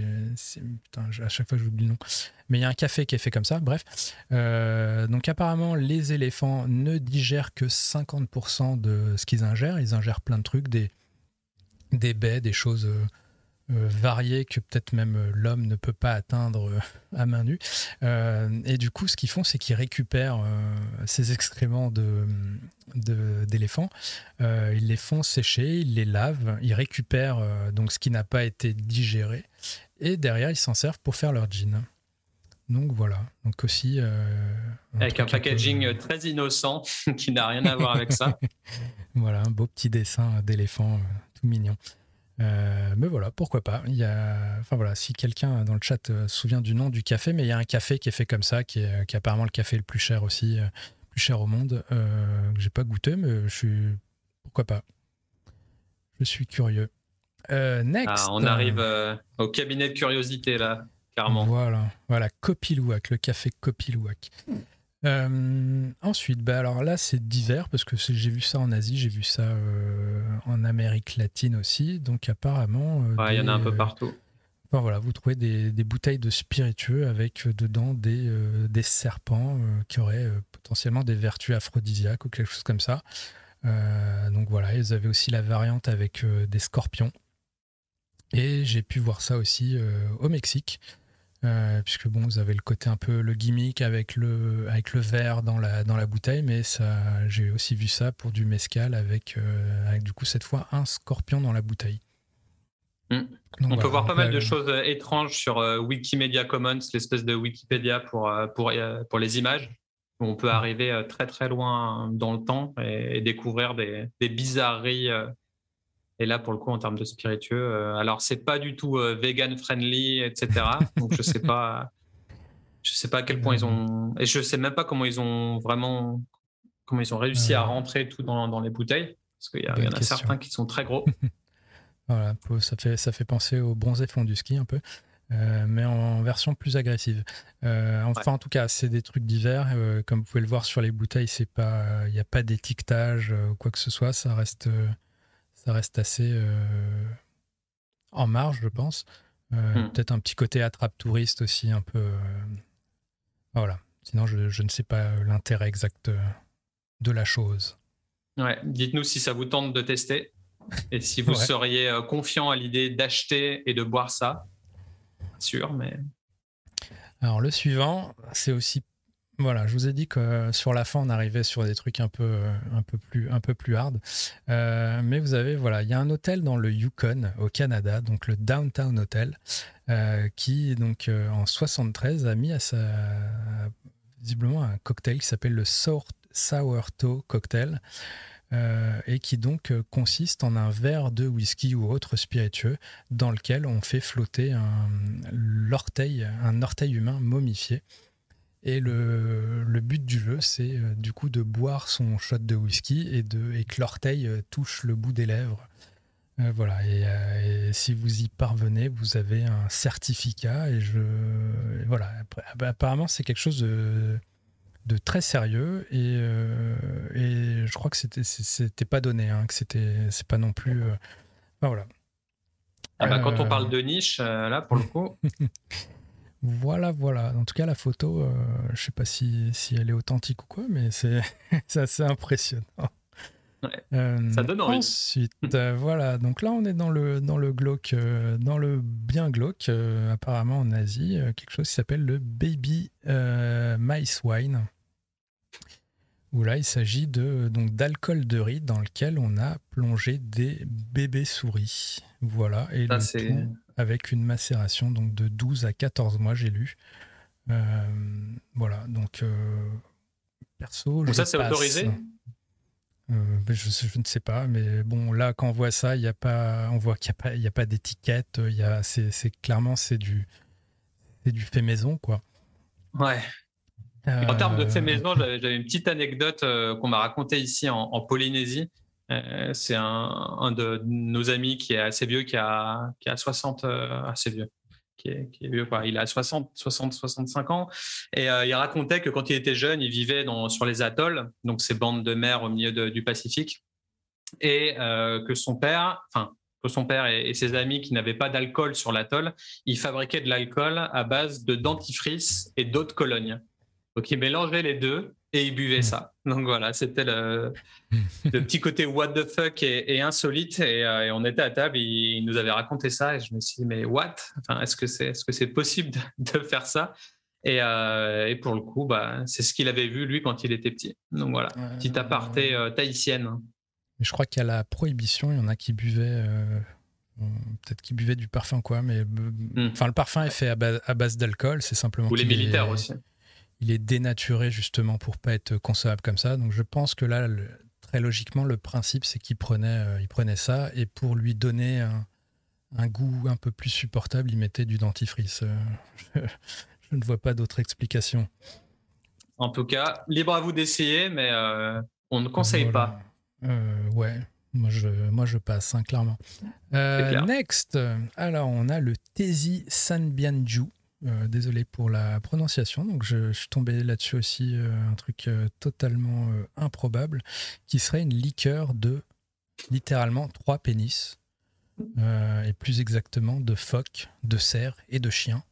À chaque fois, j'oublie le nom. Mais il y a un café qui est fait comme ça. Bref. Euh, donc, apparemment, les éléphants ne digèrent que 50% de ce qu'ils ingèrent. Ils ingèrent plein de trucs, des, des baies, des choses variés que peut-être même l'homme ne peut pas atteindre à main nue. et du coup, ce qu'ils font, c'est qu'ils récupèrent ces excréments d'éléphants, de, ils les font sécher, ils les lavent, ils récupèrent donc ce qui n'a pas été digéré, et derrière, ils s'en servent pour faire leur jean. Donc voilà. Donc aussi. Euh, avec un packaging euh, très innocent qui n'a rien à voir avec ça. voilà, un beau petit dessin d'éléphant euh, tout mignon. Mais voilà, pourquoi pas. Il y a, enfin voilà, si quelqu'un dans le chat se souvient du nom du café, mais il y a un café qui est fait comme ça, qui est, apparemment le café le plus cher aussi, plus cher au monde. que j'ai pas goûté, mais je suis, pourquoi pas. Je suis curieux. next. Ah, on arrive au cabinet de curiosité là. Voilà, voilà, Copilouac, le café Copilouac. Euh, ensuite, bah alors là, c'est divers parce que j'ai vu ça en Asie, j'ai vu ça euh, en Amérique latine aussi. Donc, apparemment. Euh, il y en a un peu partout. voilà, vous trouvez des, bouteilles de spiritueux avec dedans des, des serpents qui auraient potentiellement des vertus aphrodisiaques ou quelque chose comme ça. donc voilà, ils avaient aussi la variante avec des scorpions. Et j'ai pu voir ça aussi au Mexique. Euh, puisque bon, vous avez le côté un peu le gimmick avec le, avec le verre dans la, dans la bouteille, mais ça, j'ai aussi vu ça pour du mescal avec, euh, avec du coup cette fois un scorpion dans la bouteille. Hmm. on peut voir pas mal de choses euh, étranges sur Wikimedia Commons, l'espèce de Wikipédia pour, pour, pour les images. Où on peut arriver très très loin dans le temps et, découvrir des, des bizarreries et là, pour le coup, en termes de spiritueux, euh, alors c'est pas du tout euh, vegan friendly, etc. Donc je sais pas, je sais pas à quel point ils ont, et je sais même pas comment ils ont vraiment, comment ils ont réussi à rentrer tout dans, dans les bouteilles, parce qu'il y, y, en a certains qui sont très gros. voilà, ça fait ça fait penser au bronzé fond du ski un peu. Euh, mais en version plus agressive. enfin, en tout cas, c'est des trucs divers. comme vous pouvez le voir sur les bouteilles, c'est pas, il n'y a pas d'étiquetage ou quoi que ce soit. Ça reste, ça reste assez euh, en marge, je pense. Euh, hmm. Peut-être un petit côté attrape touriste aussi, un peu. Euh, voilà. Sinon, je, ne sais pas l'intérêt exact de la chose. Ouais. Dites-nous si ça vous tente de tester et si vous seriez confiant à l'idée d'acheter et de boire ça. Sûr, mais. Alors, le suivant, c'est aussi voilà, je vous ai dit que euh, sur la fin, on arrivait sur des trucs un peu, euh, un peu, plus, un peu plus hard. Euh, mais vous avez, voilà, il y a un hôtel dans le Yukon, au Canada, donc le Downtown Hotel, qui, donc, en 73, a mis à sa, visiblement un cocktail qui s'appelle le Sour, Sourto Cocktail. et qui donc consiste en un verre de whisky ou autre spiritueux dans lequel on fait flotter un, un orteil humain momifié. Et le, le, but du jeu, c'est euh, du coup de boire son shot de whisky et, de, et que l'orteil euh, touche le bout des lèvres. Euh, voilà, et, si vous y parvenez, vous avez un certificat. Et je. voilà, apparemment, c'est quelque chose de, de, très sérieux. Et, et je crois que c'était, c'était pas donné, hein, que c'était, c'est pas non plus. voilà. Ah bah, quand on parle de niche, là, pour le coup. Voilà, voilà. En tout cas, la photo, euh, je ne sais pas si, si, elle est authentique ou quoi, mais c'est assez impressionnant. Euh, ça donne envie. Ensuite, euh, voilà. Donc là, on est dans le, dans le glauque, dans le bien glauque, apparemment en Asie, quelque chose qui s'appelle le Baby Mice Wine. Où là, il s'agit de, donc d'alcool de riz dans lequel on a plongé des bébés souris. Voilà. Et le avec une macération donc de 12 à 14 mois, j'ai lu. Euh, voilà, donc euh, perso. Donc ça, c'est autorisé? Euh, je, ne sais pas, mais bon, là, quand on voit ça, il y a pas, on voit qu'il n'y a pas, il a pas d'étiquette. Il y a, c'est, clairement, c'est du, c'est du fait maison, quoi. Ouais. En termes de fait maison, j'avais, une petite anecdote qu'on m'a racontée ici en Polynésie. Euh, c'est un, de nos amis qui est assez vieux, qui a, qui a 60, euh, assez vieux, qui est, vieux, quoi. Il a 60, 60, 65 ans. Et euh, il racontait que quand il était jeune, il vivait dans, sur les atolls, donc ces bandes de mer au milieu du Pacifique, et que son père, enfin, que son père et, ses amis qui n'avaient pas d'alcool sur l'atoll, ils fabriquaient de l'alcool à base de dentifrice et d'eau de Cologne Donc il mélangeait les deux et il buvait ça. Donc voilà, c'était le, le, petit côté what the fuck et, insolite. Euh, et, on était à table, il, nous avait raconté ça et je me suis dit, mais what? Enfin, Est-ce que c'est est -ce c'est possible de, faire ça? Et, euh, et, pour le coup, bah, c'est ce qu'il avait vu lui quand il était petit. Donc voilà, petite aparté euh, tahitienne. Je crois qu'à la prohibition, il y en a qui buvaient peut-être qu'ils buvaient du parfum quoi mais hmm. enfin le parfum est fait à base, d'alcool c'est simplement ou les militaires aussi il est dénaturé justement pour pas être consommable comme ça. Donc je pense que là, très logiquement, le principe c'est qu'il prenait, euh, il prenait ça et pour lui donner un, goût un peu plus supportable, il mettait du dentifrice. Euh, je, ne vois pas d'autre explication. En tout cas, libre à vous d'essayer, mais euh, on ne conseille pas. ouais, moi je, moi je passe, hein, clairement. next, alors on a le Tesi Sanbianju. Euh, désolé pour la prononciation. Donc, je, suis tombé là-dessus aussi, euh, un truc euh, totalement improbable, qui serait une liqueur de littéralement trois pénis, et plus exactement de phoques, de cerfs et de chiens.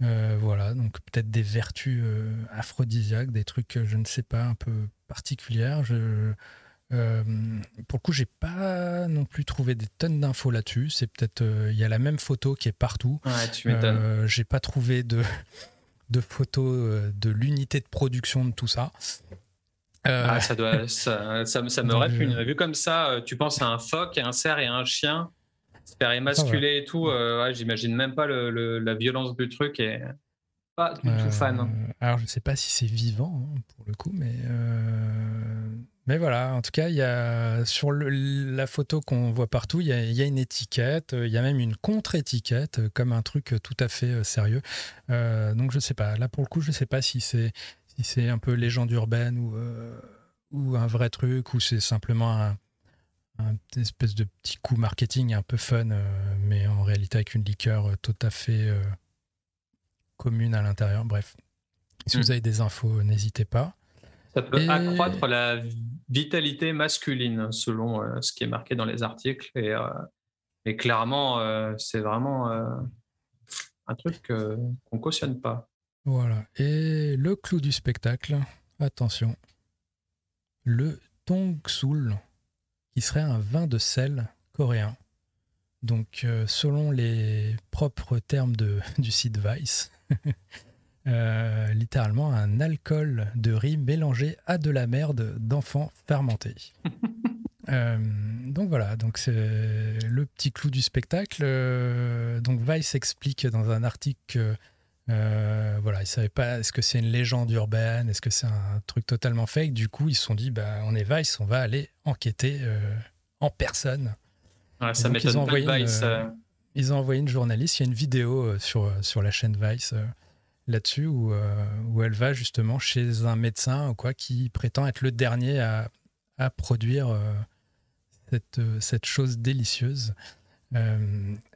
voilà, donc peut-être des vertus aphrodisiaques, des trucs, je ne sais pas, un peu particulières. Je, euh, pour le coup, j'ai pas non plus trouvé des tonnes d'infos là-dessus. C'est peut-être euh, il y a la même photo qui est partout. Ouais, tu m'étonnes. Euh, j'ai pas trouvé de de photos de l'unité de production de tout ça. Ah, ça doit, ça, ça, me répugne. Vu comme ça, tu penses à un phoque, à un cerf et à un chien, se faire émasculer et tout. Ouais, J'imagine même pas le, la violence du truc et pas du tout fan. Alors, je sais pas si c'est vivant hein, pour le coup, mais mais voilà, en tout cas, il y a, sur la photo qu'on voit partout, il y, a, une étiquette, il y a même une contre-étiquette, euh, comme un truc tout à fait euh, sérieux. Euh, donc je ne sais pas, là pour le coup, je ne sais pas si c'est si c'est un peu légende urbaine ou, ou un vrai truc, ou c'est simplement un, espèce de petit coup marketing un peu fun, mais en réalité avec une liqueur tout à fait commune à l'intérieur. Bref, si vous hmm. avez des infos, n'hésitez pas. Ça peut accroître la vitalité masculine, selon euh, ce qui est marqué dans les articles. Et, euh, clairement, euh, c'est vraiment un truc qu'on ne cautionne pas. Voilà. Et le clou du spectacle, attention, le Tongsul, qui serait un vin de sel coréen. Donc, selon les propres termes de, du site Vice, Euh, littéralement un alcool de riz mélangé à de la merde d'enfants fermentés. Euh, donc voilà, donc c'est le petit clou du spectacle. Euh, donc Vice explique dans un article voilà, ils savaient pas est-ce que c'est une légende urbaine, est-ce que c'est un truc totalement fake. Du coup, ils se sont dit bah on est Vice, on va aller enquêter en personne. ça m'étonne pas Vice. ils ont envoyé une journaliste. Il y a une vidéo sur sur la chaîne Vice là-dessus où, euh, où, elle va justement chez un médecin ou quoi qui prétend être le dernier à, à produire euh, cette, euh, cette, chose délicieuse.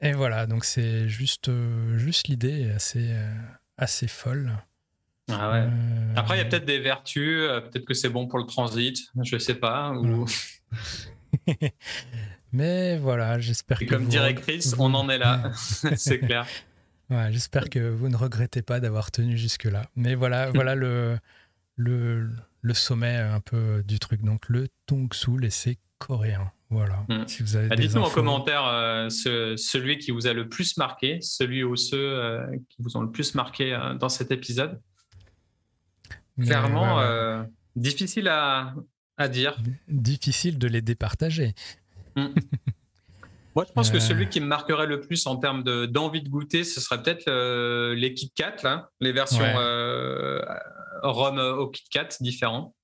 et voilà, donc c'est juste, juste l'idée assez, assez folle. Ah ouais. Après, il y a peut-être des vertus, peut-être que c'est bon pour le transit, je sais pas. Ou... Mais voilà, j'espère que. Comme directrice, on en est là, c'est clair. J'espère que vous ne regrettez pas d'avoir tenu jusque-là. Mais voilà, voilà le, le, le, sommet un peu du truc. Donc le Tongsul et c'est coréen. Voilà. Si vous avez bah, Dites-nous en commentaire euh, celui qui vous a le plus marqué, celui ou ceux euh, qui vous ont le plus marqué euh, dans cet épisode. Clairement, difficile à, à, dire. Difficile de les départager. Hmm. Moi, je pense que celui euh. qui me marquerait le plus en termes d'envie de, goûter, ce serait peut-être les Kit Kat, là, les versions euh, rhum au Kit Kat différents,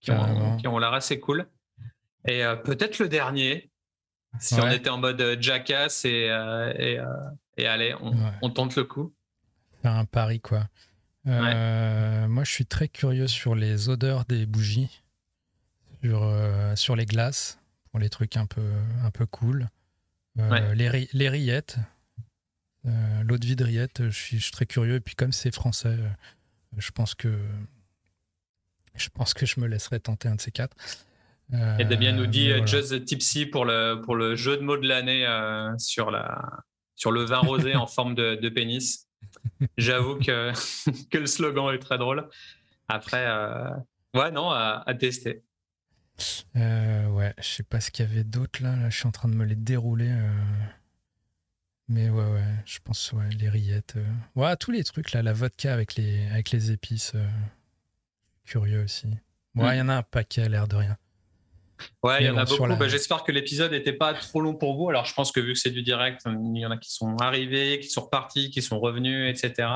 qui ont, qui ont l'air assez cool. Et euh, peut-être le dernier, si on était en mode jackass et, et, et allez, on, tente le coup. Faire un pari, quoi. moi, je suis très curieux sur les odeurs des bougies, sur, sur les glaces, pour les trucs un peu, un peu cool. Euh, les, les, rillettes, euh, l'eau de vie de rillettes, je suis, très curieux. Et puis comme c'est français, euh, je pense que je pense que je me laisserai tenter un de ces quatre. et Damien nous dit Just Tipsy pour le, pour le jeu de mots de l'année sur, la, sur le vin rosé en forme de, pénis. J'avoue que, que le slogan est très drôle. Après, ouais, non, à, tester. Ouais, je sais pas ce qu'il y avait d'autre là. Là, je suis en train de me les dérouler. Mais ouais, ouais, je pense, ouais, les rillettes. Ouais, tous les trucs là, la vodka avec les, avec les épices. curieux aussi. Ouais, il y en a un paquet, à l'air de rien. Ouais, il y en a beaucoup. Bah, j'espère que l'épisode n'était pas trop long pour vous. Alors, je pense que vu que c'est du direct, il y en a qui sont arrivés, qui sont repartis, qui sont revenus, etc.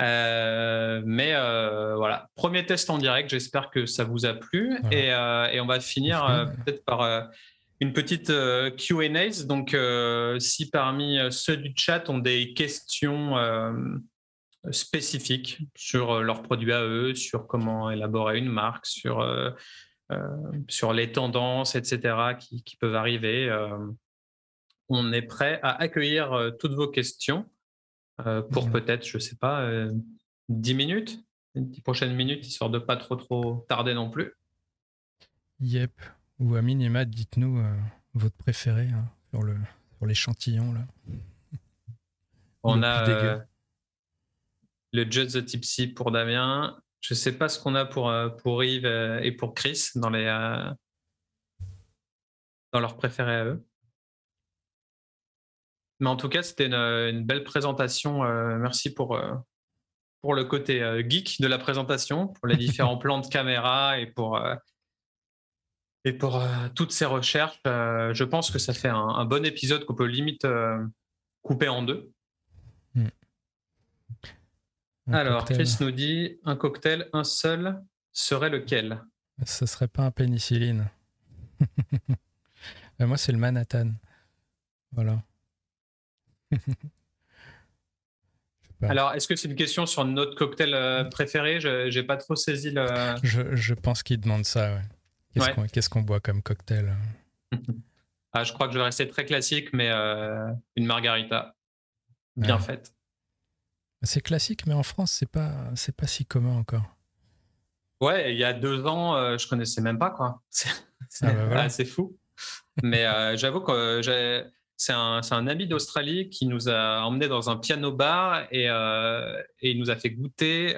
Euh, mais euh, voilà, premier test en direct. J'espère que ça vous a plu. Et, euh, et, on va finir peut-être par une petite QA. Donc, si parmi ceux du chat ont des questions spécifiques sur leurs produits à eux, sur comment élaborer une marque, sur, sur les tendances, etc., qui, qui peuvent arriver. On est prêt à accueillir toutes vos questions pour mmh. peut-être, je ne sais pas, 10 minutes, 10 prochaines minutes, histoire de pas trop trop tarder non plus. Yep. Ou à minima, dites-nous votre préféré hein, sur le sur l'échantillon là. On a le Judge the Tipsy pour Damien. Je ne sais pas ce qu'on a pour, euh, pour Yves euh, et pour Chris dans, les, euh, dans leurs préférés à eux. Mais en tout cas, c'était une, belle présentation. merci pour, pour le côté geek de la présentation, pour les différents plans de caméra et pour, et pour toutes ces recherches. je pense que ça fait un, bon épisode qu'on peut limite couper en deux. Hmm. Alors, Chris nous dit un cocktail, un seul, serait lequel? Ce serait pas un pénicilline. Euh, moi, c'est le Manhattan. Voilà. Alors, est-ce que c'est une question sur notre cocktail euh, préféré? Je n'ai pas trop saisi le. Je, pense qu'il demande ça. Qu'est-ce qu'on boit comme cocktail ah, Je crois que je vais rester très classique, mais euh, une margarita bien faite. C'est classique, mais en France, c'est pas, c'est pas si commun encore. Ouais, il y a deux ans, euh, je connaissais même pas quoi. C'est ah bah fou. mais euh, j'avoue que c'est un, un, ami d'Australie qui nous a emmenés dans un piano bar et, euh, et il nous a fait goûter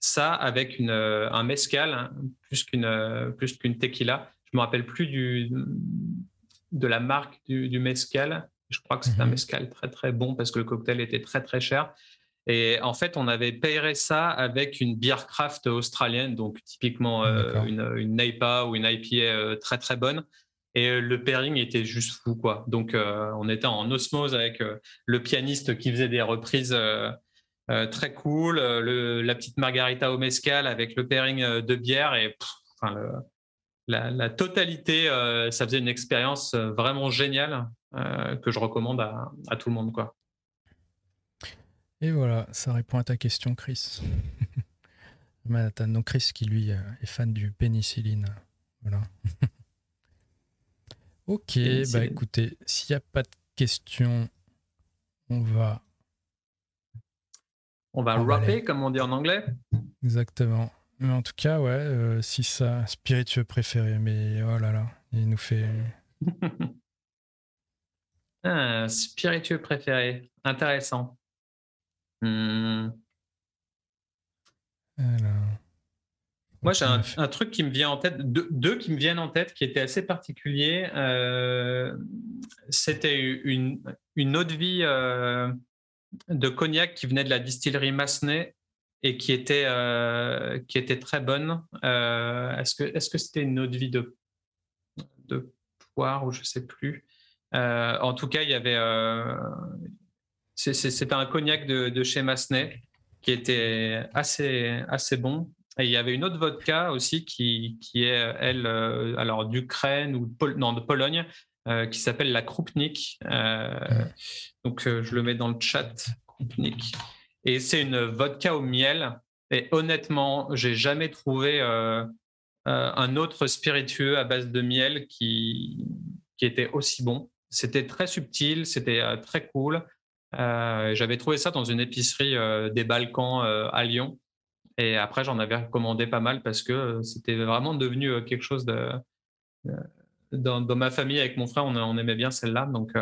ça avec une, un mezcal hein, plus qu'une plus qu'une tequila. Je me rappelle plus du de la marque du, du mezcal. Je crois que c'est un mhm. mescal très très bon parce que le cocktail était très très cher. Et en fait, on avait payé ça avec une bière craft australienne, donc typiquement euh, une, une ou une IPA euh, très très bonne. Et euh, le pairing était juste fou, quoi. Donc, on était en osmose avec le pianiste qui faisait des reprises très cool, la petite margarita au mescal avec le pairing de bière et la, totalité, ça faisait une expérience vraiment géniale. Euh, que je recommande à, tout le monde. Quoi. Et voilà, ça répond à ta question, Chris. Donc Chris qui lui euh, est fan du pénicilline. Voilà. ok, bah écoutez, s'il n'y a pas de questions, on va. On va rapper, comme on dit en anglais. Exactement. Mais en tout cas, ouais, euh, si ça, spiritueux préféré, mais oh là là, il nous fait. Ah, spiritueux préféré. Intéressant. Hmm. Moi, j'ai un, truc qui me vient en tête, deux, qui me viennent en tête qui étaient assez particuliers. Euh, c'était une, une eau de vie euh, de cognac qui venait de la distillerie Massenet et qui était, euh, qui était très bonne. est-ce que que c'était une eau de vie de, de poire ou je sais plus? En tout cas, il y avait. C'était un cognac de, chez Massenet qui était assez, assez bon. Et il y avait une autre vodka aussi qui, est, elle, euh, alors d'Ukraine ou non, de Pologne, qui s'appelle la Krupnik. donc, je le mets dans le chat, Krupnik. Et c'est une vodka au miel. Et honnêtement, j'ai jamais trouvé un autre spiritueux à base de miel qui, était aussi bon. C'était très subtil, c'était euh, très cool. Euh, j'avais trouvé ça dans une épicerie euh, des Balkans à Lyon. Et après, j'en avais recommandé pas mal parce que c'était vraiment devenu quelque chose de. Dans, ma famille, avec mon frère, on, aimait bien celle-là. Donc,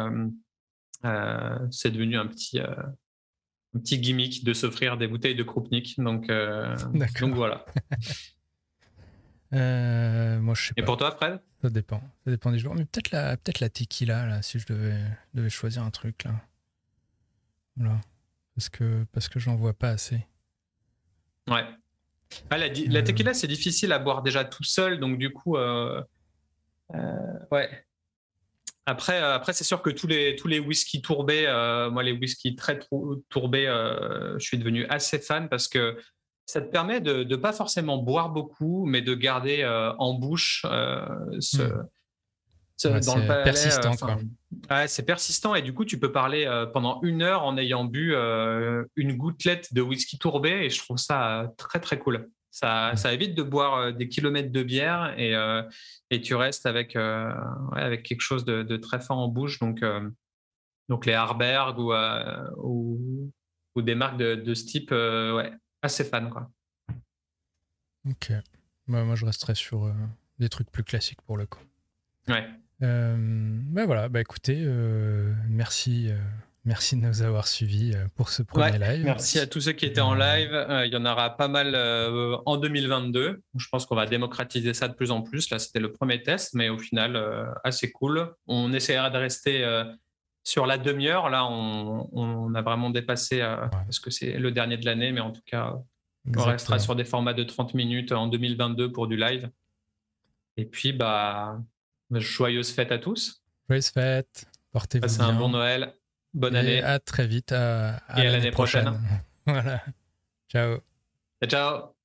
c'est devenu un petit, un petit gimmick de s'offrir des bouteilles de Krupnik. Donc, donc voilà. moi, je sais pas. Et pour toi, Fred? Ça dépend. Ça dépend des jours. Mais peut-être la, peut la tequila, là, si je devais, devais choisir un truc, là. Voilà. Parce que, parce que j'en vois pas assez. Ouais. Ah, la, la, tequila, c'est difficile à boire déjà tout seul, donc du coup, euh, euh, ouais. Après, euh, après c'est sûr que tous les, tous les whisky tourbés, moi, les whisky très tourbés, je suis devenu assez fan parce que ça te permet de ne pas forcément boire beaucoup, mais de garder en bouche ce, c'est persistant. c'est persistant et du coup, tu peux parler euh, pendant une heure en ayant bu euh, une gouttelette de whisky tourbé et je trouve ça très très cool. Ça, ça évite de boire euh, des kilomètres de bière et, et tu restes avec, avec quelque chose de, très fort en bouche. Donc, donc les Harberg ou, ou, ou, des marques de, de ce type, ouais, assez fan. Quoi. Ok. Bah, moi, je resterai sur des trucs plus classiques pour le coup. Ouais. Ben voilà, bah écoutez, euh, merci, euh, merci de nous avoir suivis pour ce premier live. Merci à tous ceux qui étaient en live. il y en aura pas mal en 2022. Je pense qu'on va démocratiser ça de plus en plus. Là, c'était le premier test, mais au final, assez cool. On essaiera de rester sur la demi-heure. Là, on, a vraiment dépassé parce que c'est le dernier de l'année, mais en tout cas, on restera sur des formats de 30 minutes en 2022 pour du live. Et puis, bah, Joyeuse fête à tous. Joyeuse fête. Portez-vous Passez un bon Noël. Bonne année. À très vite. À, Et à l'année prochaine. voilà. Ciao. Ciao.